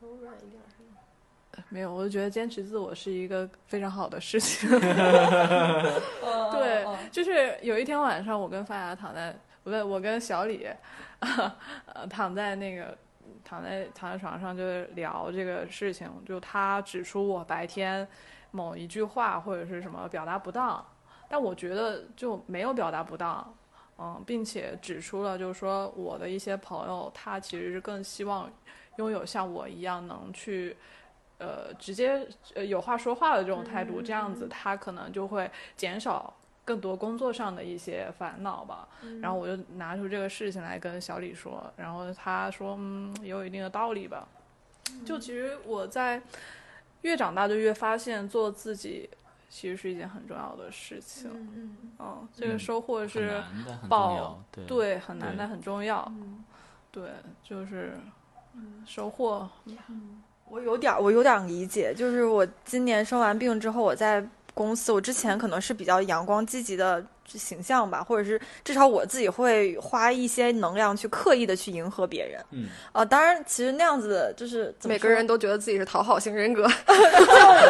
柔软一点，是吗？没有，我就觉得坚持自我是一个非常好的事情。对，就是有一天晚上，我跟发芽躺在，不对，我跟小李，呃，躺在那个躺在躺在床上，就是聊这个事情。就他指出我白天某一句话或者是什么表达不当，但我觉得就没有表达不当。嗯，并且指出了，就是说我的一些朋友，他其实是更希望拥有像我一样能去，呃，直接呃有话说话的这种态度，这样子他可能就会减少更多工作上的一些烦恼吧。然后我就拿出这个事情来跟小李说，然后他说，嗯，也有一定的道理吧。就其实我在越长大就越发现做自己其实是一件很重要的事情。嗯嗯，这个收获是难的，很报重要。对对很难对但很重要。嗯对，就是收获。我有点儿，我有点儿理解，就是我今年生完病之后，我在公司，我之前可能是比较阳光积极的形象吧，或者是至少我自己会花一些能量去刻意的去迎合别人。嗯，啊，当然，其实那样子就是每个人都觉得自己是讨好型人格，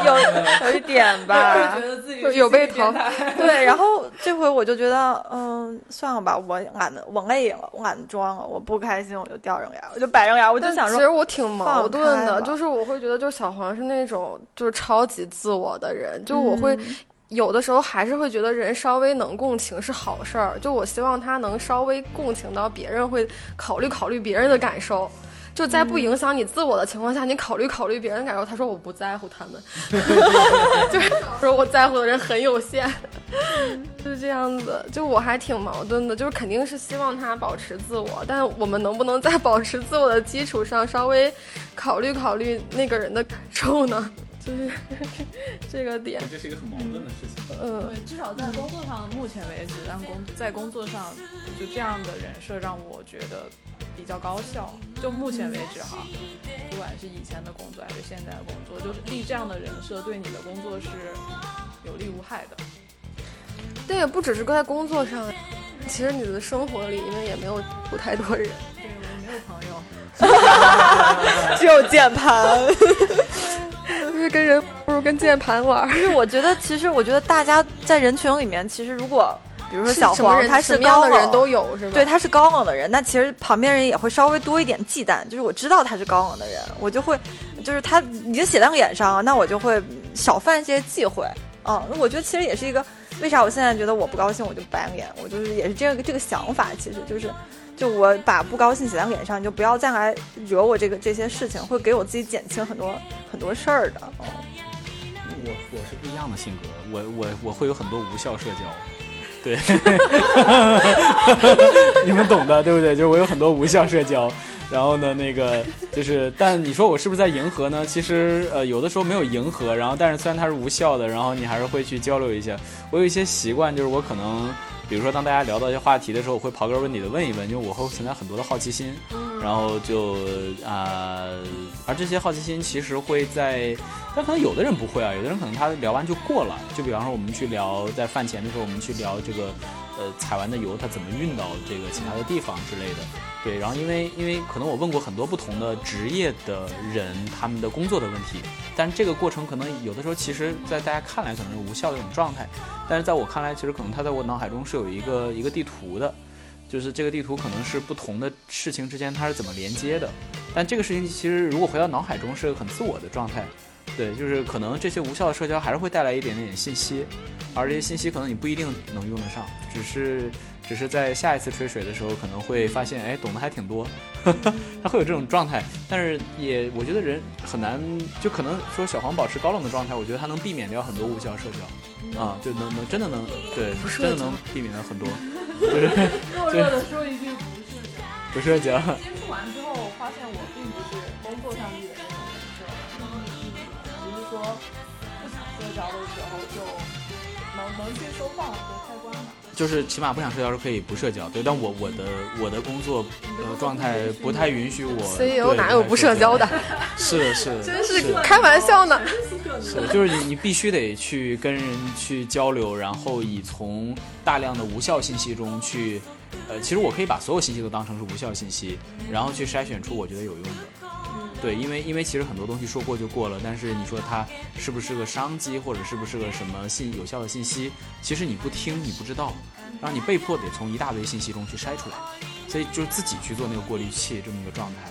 就有有一点吧，得自己有有被淘 对，然后这回我就觉得，嗯，算了吧，我懒得，我累了，我懒得装了，我不开心我就掉人牙，我就摆人牙，我就想说，其实我挺矛盾的，就是我会觉得，就是小黄是那种就是超级自我的人，就我会、嗯有的时候还是会觉得人稍微能共情是好事儿，就我希望他能稍微共情到别人，会考虑考虑别人的感受。就在不影响你自我的情况下，你考虑考虑别人的感受。他说我不在乎他们，就是说我在乎的人很有限，就是这样子。就我还挺矛盾的，就是肯定是希望他保持自我，但我们能不能在保持自我的基础上，稍微考虑考虑那个人的感受呢？就是 这个点，这是一个很矛盾的事情。呃。对，至少在工作上，目前为止，让工在工作上就这样的人设让我觉得比较高效。就目前为止哈，不管是以前的工作还是现在的工作，就是立这样的人设对你的工作是有利无害的。但也不只是在工作上，其实你的生活里，因为也没有不太多人，对我没有朋友，只有键盘。就是跟人不如跟键盘玩儿。就是我觉得，其实我觉得大家在人群里面，其实如果比如说小黄，什么人他是什么样高冷的人都有是吧？对，他是高冷的人，那其实旁边人也会稍微多一点忌惮。就是我知道他是高冷的人，我就会，就是他已经写在脸上，那我就会少犯一些忌讳。嗯，我觉得其实也是一个，为啥我现在觉得我不高兴我就白脸，我就是也是这个这个想法，其实就是，就我把不高兴写在脸上，你就不要再来惹我这个这些事情，会给我自己减轻很多很多事儿的。哦我我是不一样的性格，我我我会有很多无效社交，对 你们懂的，对不对？就是我有很多无效社交，然后呢，那个就是，但你说我是不是在迎合呢？其实呃，有的时候没有迎合，然后但是虽然它是无效的，然后你还是会去交流一下。我有一些习惯，就是我可能。比如说，当大家聊到一些话题的时候，我会刨根问底的问一问，因为我会存在很多的好奇心，然后就啊、而这些好奇心其实会在，但可能有的人不会啊，有的人可能他聊完就过了。就比方说，我们去聊在饭前的时候，我们去聊这个，呃，采完的油它怎么运到这个其他的地方之类的。对，然后因为因为可能我问过很多不同的职业的人他们的工作的问题，但这个过程可能有的时候其实，在大家看来可能是无效的一种状态，但是在我看来，其实可能它在我脑海中是有一个一个地图的，就是这个地图可能是不同的事情之间它是怎么连接的，但这个事情其实如果回到脑海中是个很自我的状态，对，就是可能这些无效的社交还是会带来一点点信息，而这些信息可能你不一定能用得上，只是只是在下一次吹水的时候可能会发现，哎，懂得还挺多，他会有这种状态，但是也我觉得人很难，就可能说小黄保持高冷的状态，我觉得他能避免掉很多无效社交，啊，就能能真的能对，真的能避免掉很多，就是弱 弱的说一句不是。不社交。接触完之后，发现我并不是工作上立的说不想社交的时候就能能去收放和开关嘛。就是起码不想社交是可以不社交，对，但我我的我的工作呃状态不太允许我。CEO 对哪有不社交的？？是的是的，真是开玩笑呢。是，就是你你必须得去跟人去交流，然后以从大量的无效信息中去，呃，其实我可以把所有信息都当成是无效信息，然后去筛选出我觉得有用的。对，因为因为其实很多东西说过就过了，但是你说它是不是个商机，或者是不是个什么信有效的信息，其实你不听你不知道，然后你被迫得从一大堆信息中去筛出来，所以就是自己去做那个过滤器这么一个状态。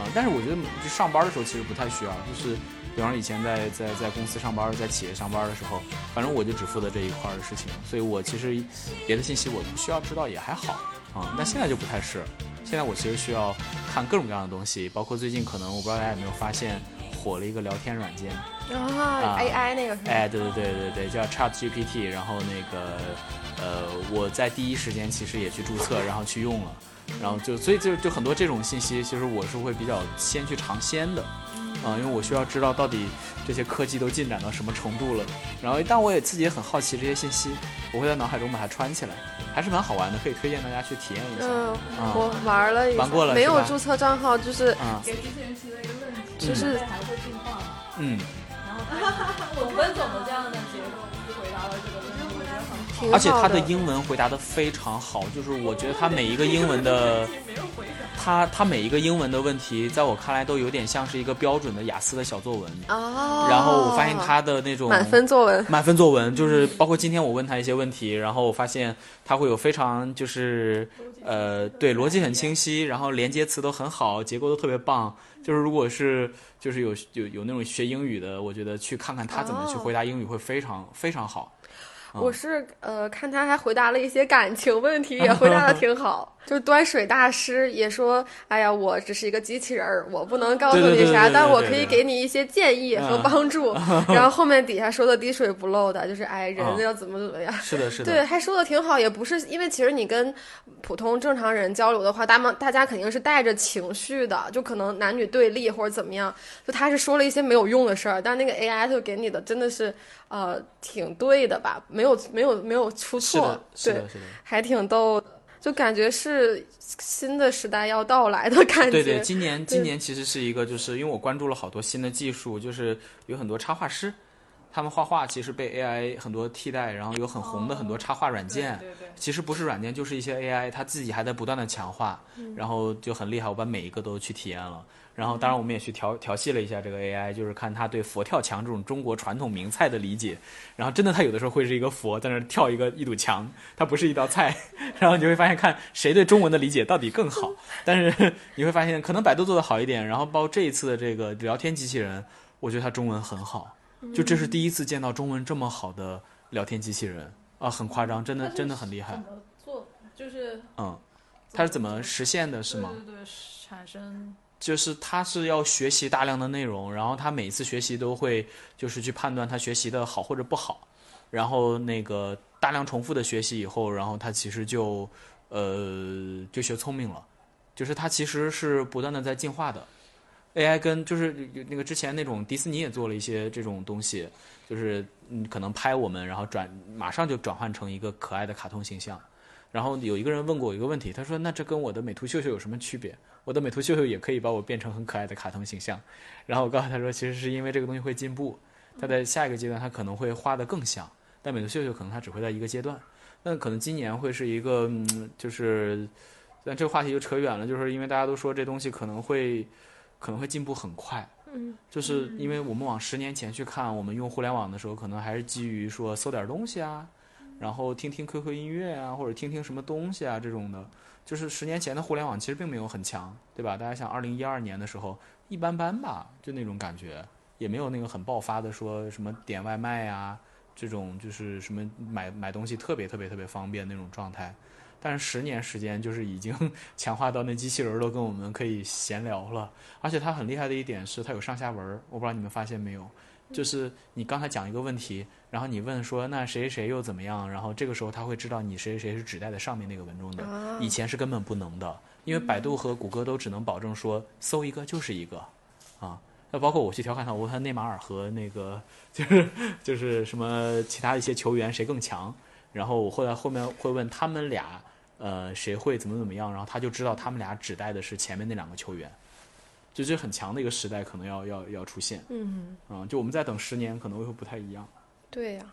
啊、但是我觉得就上班的时候其实不太需要，就是比方说以前在在在公司上班，在企业上班的时候，反正我就只负责这一块的事情，所以我其实别的信息我不需要知道也还好啊。那现在就不太是，现在我其实需要看各种各样的东西，包括最近可能我不知道大家有没有发现火了一个聊天软件，啊，AI 那个？哎，对对对对对，叫 Chat GPT，然后那个呃，我在第一时间其实也去注册，然后去用了，然后就所以就就很多这种信息，其实我是会比较先去尝鲜的，啊、因为我需要知道到底这些科技都进展到什么程度了。然后，但我也自己也很好奇这些信息，我会在脑海中把它串起来，还是蛮好玩的，可以推荐大家去体验一下。嗯，啊我玩了一下，玩过了没有注册账号，就是啊，给机器人提了一个问题，就是还会进化吗？嗯，然后他总分总的这样的结构而且他的英文回答的非常好，就是我觉得他每一个英文的。他他每一个英文的问题，在我看来都有点像是一个标准的雅思的小作文。哦，然后我发现他的那种满分作文，满分作文，就是包括今天我问他一些问题，然后我发现他会有非常就是呃对逻辑很清晰，然后连接词都很好，结构都特别棒。就是如果是就是有有有那种学英语的，我觉得去看看他怎么去哦回答英语会非常非常好。嗯我是呃看他还回答了一些感情问题，也回答的 挺好。就是端水大师也说，哎呀，我只是一个机器人儿，我不能告诉你啥，但我可以给你一些建议和嗯帮助。然后后面底下说的滴水不漏的，就是哎，人嗯要怎么怎么样。是的，是的。对，还说的挺好，也不是因为其实你跟普通正常人交流的话，大们大家肯定是带着情绪的，就可能男女对立或者怎么样，就他是说了一些没有用的事儿，但那个 AI 就给你的真的是呃挺对的吧，没有没有没有出错对。还挺逗的，就感觉是新的时代要到来的感觉。对对，今年今年其实是一个，就是因为我关注了好多新的技术，就是有很多插画师，他们画画其实被 AI 很多替代，然后有很红的很多插画软件，对对。其实不是软件就是一些 AI，它自己还在不断的强化，然后就很厉害。我把每一个都去体验了，然后当然我们也去调调戏了一下这个 AI，就是看他对佛跳墙这种中国传统名菜的理解。然后真的，他有的时候会是一个佛在那跳一个一堵墙，它不是一道菜。然后你会发现，看谁对中文的理解到底更好。但是你会发现，可能百度做的好一点，然后包括这一次的这个聊天机器人，我觉得它中文很好。就这是第一次见到中文这么好的聊天机器人啊，很夸张，真的真的很厉害怎。么做？就是嗯，它是怎么实现的，是吗？对对对，产生就是它是要学习大量的内容，然后它每次学习都会就是去判断它学习的好或者不好，然后那个大量重复的学习以后，然后它其实就呃就学聪明了，就是它其实是不断的在进化的。AI 跟就是那个之前那种迪士尼也做了一些这种东西，就是嗯可能拍我们，然后转马上就转换成一个可爱的卡通形象。然后有一个人问过我一个问题，他说：“那这跟我的美图秀秀有什么区别？我的美图秀秀也可以把我变成很可爱的卡通形象。”然后我告诉他说：“其实是因为这个东西会进步，他在下一个阶段他可能会画得更像，但美图秀秀可能它只会在一个阶段。那可能今年会是一个，嗯，就是，但这个话题就扯远了，就是因为大家都说这东西可能会可能会进步很快。嗯，就是因为我们往十年前去看，我们用互联网的时候，可能还是基于说搜点东西啊，然后听听 QQ 音乐啊，或者听听什么东西啊这种的。就是十年前的互联网其实并没有很强，对吧？大家想，二零一二年的时候一般般吧，就那种感觉，也没有那个很爆发的说什么点外卖啊这种，就是什么买买东西特别特别特别方便那种状态。但是十年时间就是已经 强化到那机器人儿都跟我们可以闲聊了，而且它很厉害的一点是它有上下文，我不知道你们发现没有，就是你刚才讲一个问题，然后你问说那谁谁谁又怎么样，然后这个时候他会知道你谁谁谁是指代的上面那个文中的，啊以前是根本不能的，因为百度和谷歌都只能保证说搜一个就是一个，啊。那包括我去调侃他，我问他内马尔和那个就是 就是什么其他一些球员谁更强，然后我后来后面会问他们俩，呃，谁会怎么怎么样，然后他就知道他们俩指代的是前面那两个球员，就是很强的一个时代可能要要要出现，嗯，啊、就我们再等十年可能会不太一样。对呀、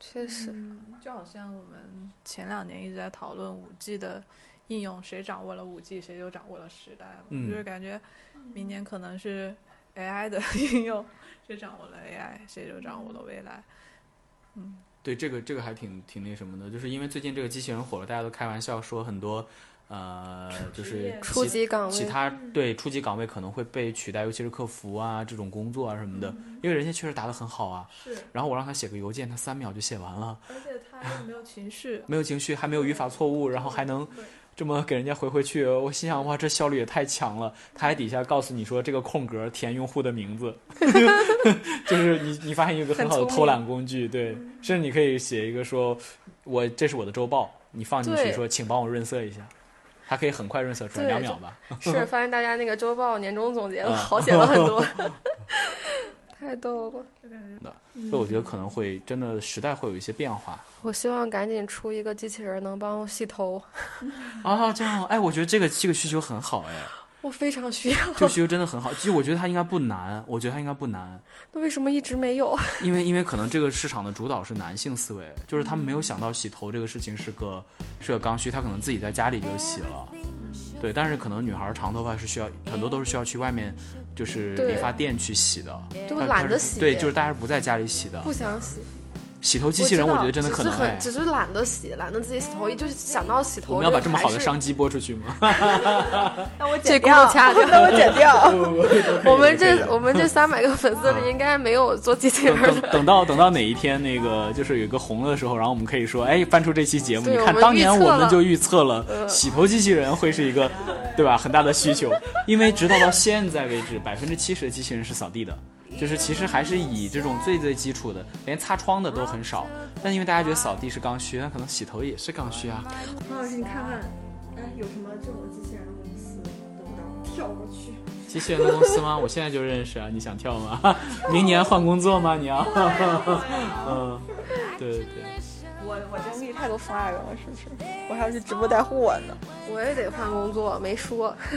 确实，嗯，就好像我们前两年一直在讨论五 G 的应用，谁掌握了五 G，谁就掌握了时代嘛。嗯就是感觉明年可能是 AI 的 应用，谁掌握了 AI，谁就掌握了未来。嗯对，这个这个还挺挺那什么的，就是因为最近这个机器人火了，大家都开玩笑说很多，呃，就是初级岗位，其他对初级岗位可能会被取代，尤其是客服啊这种工作啊什么的，因为人家确实答得很好啊。是，然后我让他写个邮件，他三秒就写完了，而且他没有情绪。没有情绪，还没有语法错误，然后还能这么给人家回回去。我心想，哇，这效率也太强了。他还底下告诉你说这个空格填用户的名字，就是你你发现一个很好的偷懒工具，对，甚至你可以写一个说，我这是我的周报，你放进去说，请帮我润色一下。它可以很快润色出来，两秒吧。是发现大家那个周报年终总结嗯好写了很多，太逗了。所以我觉得可能会真的时代会有一些变化我希望赶紧出一个机器人能帮我洗头，啊。这样，哎，我觉得这个这个需求很好，哎，我非常需要。这个需求真的很好。其实我觉得它应该不难，我觉得它应该不难。那为什么一直没有？因为因为可能这个市场的主导是男性思维，就是他们没有想到洗头这个事情是个是个刚需，他可能自己在家里就洗了，对。但是可能女孩长头发是需要很多都是需要去外面就是理发店去洗的，就它它是懒得洗对，就是大家不在家里洗的。不想洗。洗头机器人，我觉得真的可能哎只是很，只是懒得洗，懒得自己洗头，就是想到洗头。我们要把这么好的。商机播出去吗？那我剪掉辘，掐掉那我剪掉。我们这我们这三百个粉丝里应该没有做机器人等等的。等到等到哪一天那个就是有一个红了的时候，然后我们可以说，哎，翻出这期节目，你看当年我们就预测了嗯洗头机器人会是一个，对吧？很大的需求，因为直到到现在为止，百分之七十的机器人是扫地的。就是其实还是以这种最最基础的，连擦窗的都很少。但因为大家觉得扫地是刚需，那可能洗头也是刚需啊。黄老师，你看看，哎，有什么这种机器人的公司，等不着跳过去。机器人的公司吗？我现在就认识啊，你想跳吗？明年换工作吗？你要？嗯，对对对。我我经历太多 flag 了，是不是？我还要去直播带货呢。我也得换工作，没说。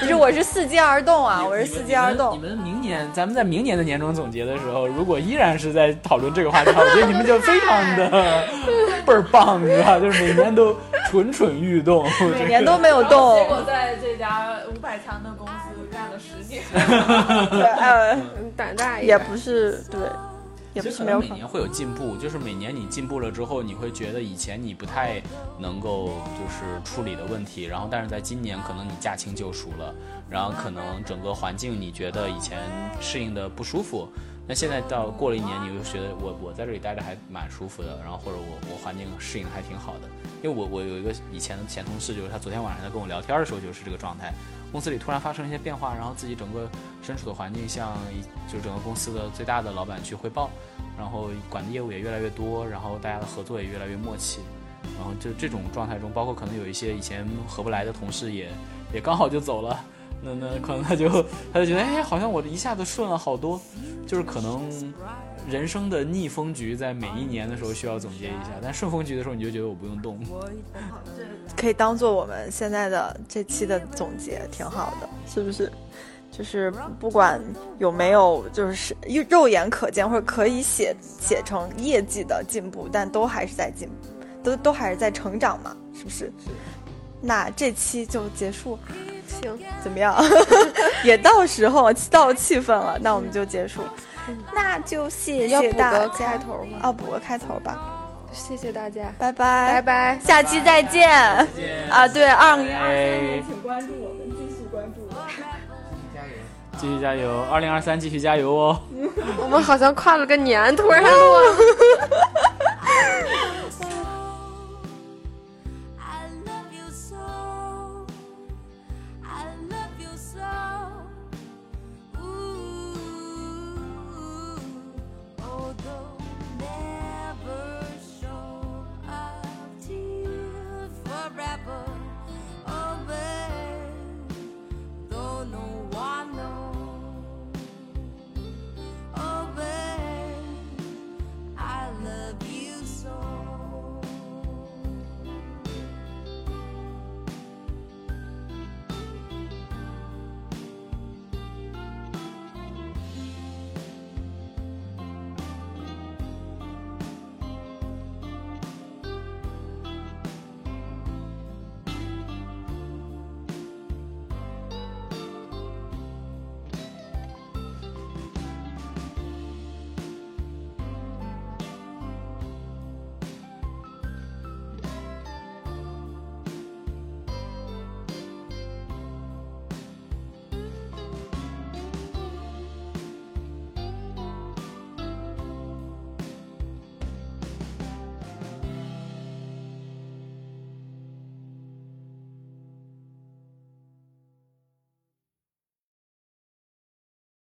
不是，我是伺机而动啊，我是伺机而动你。们明年，咱们在明年的年终总结的时候，如果依然是在讨论这个话题的话，我觉得你们就非常的 倍儿棒，你知道，就是每年都蠢蠢欲动。每年都没有结动果，在这家五百强的公司干了十年。对，呃，嗯胆大一也。不是对，也其实可能。能每年会有进步，就是每年你进步了之后，你会觉得以前你不太能够就是处理的问题，然后但是在今年可能你驾轻就熟了，然后可能整个环境你觉得以前适应的不舒服，那现在到过了一年，你又觉得我我在这里待着还蛮舒服的，然后或者我我环境适应的还挺好的，因为我我有一个以前的前同事，就是他昨天晚上在跟我聊天的时候就是这个状态，公司里突然发生一些变化，然后自己整个身处的环境向一就是整个公司的最大的老板去汇报，然后管的业务也越来越多，然后大家的合作也越来越默契，然后就这种状态中，包括可能有一些以前合不来的同事也也刚好就走了。那那可能他就他就觉得哎，好像我一下子顺了好多，就是可能人生的逆风局在每一年的时候需要总结一下，但顺风局的时候你就觉得我不用动。可以当做我们现在的这期的总结，挺好的，是不是？就是不管有没有，就是肉眼可见或者可以写写成业绩的进步，但都还是在进步，都都还是在成长嘛，是不是？那这期就结束，行，怎么样？也到时候到气氛了，那我们就结束。那就谢要补谢大家。个开头吗？啊，补个开头吧，谢谢大家，拜拜，拜拜。下期再见。啊，对，二零二三年，请关注我们，继续关注我们。继续加油！二零二三继续加油哦！我们好像跨了个年，突然录。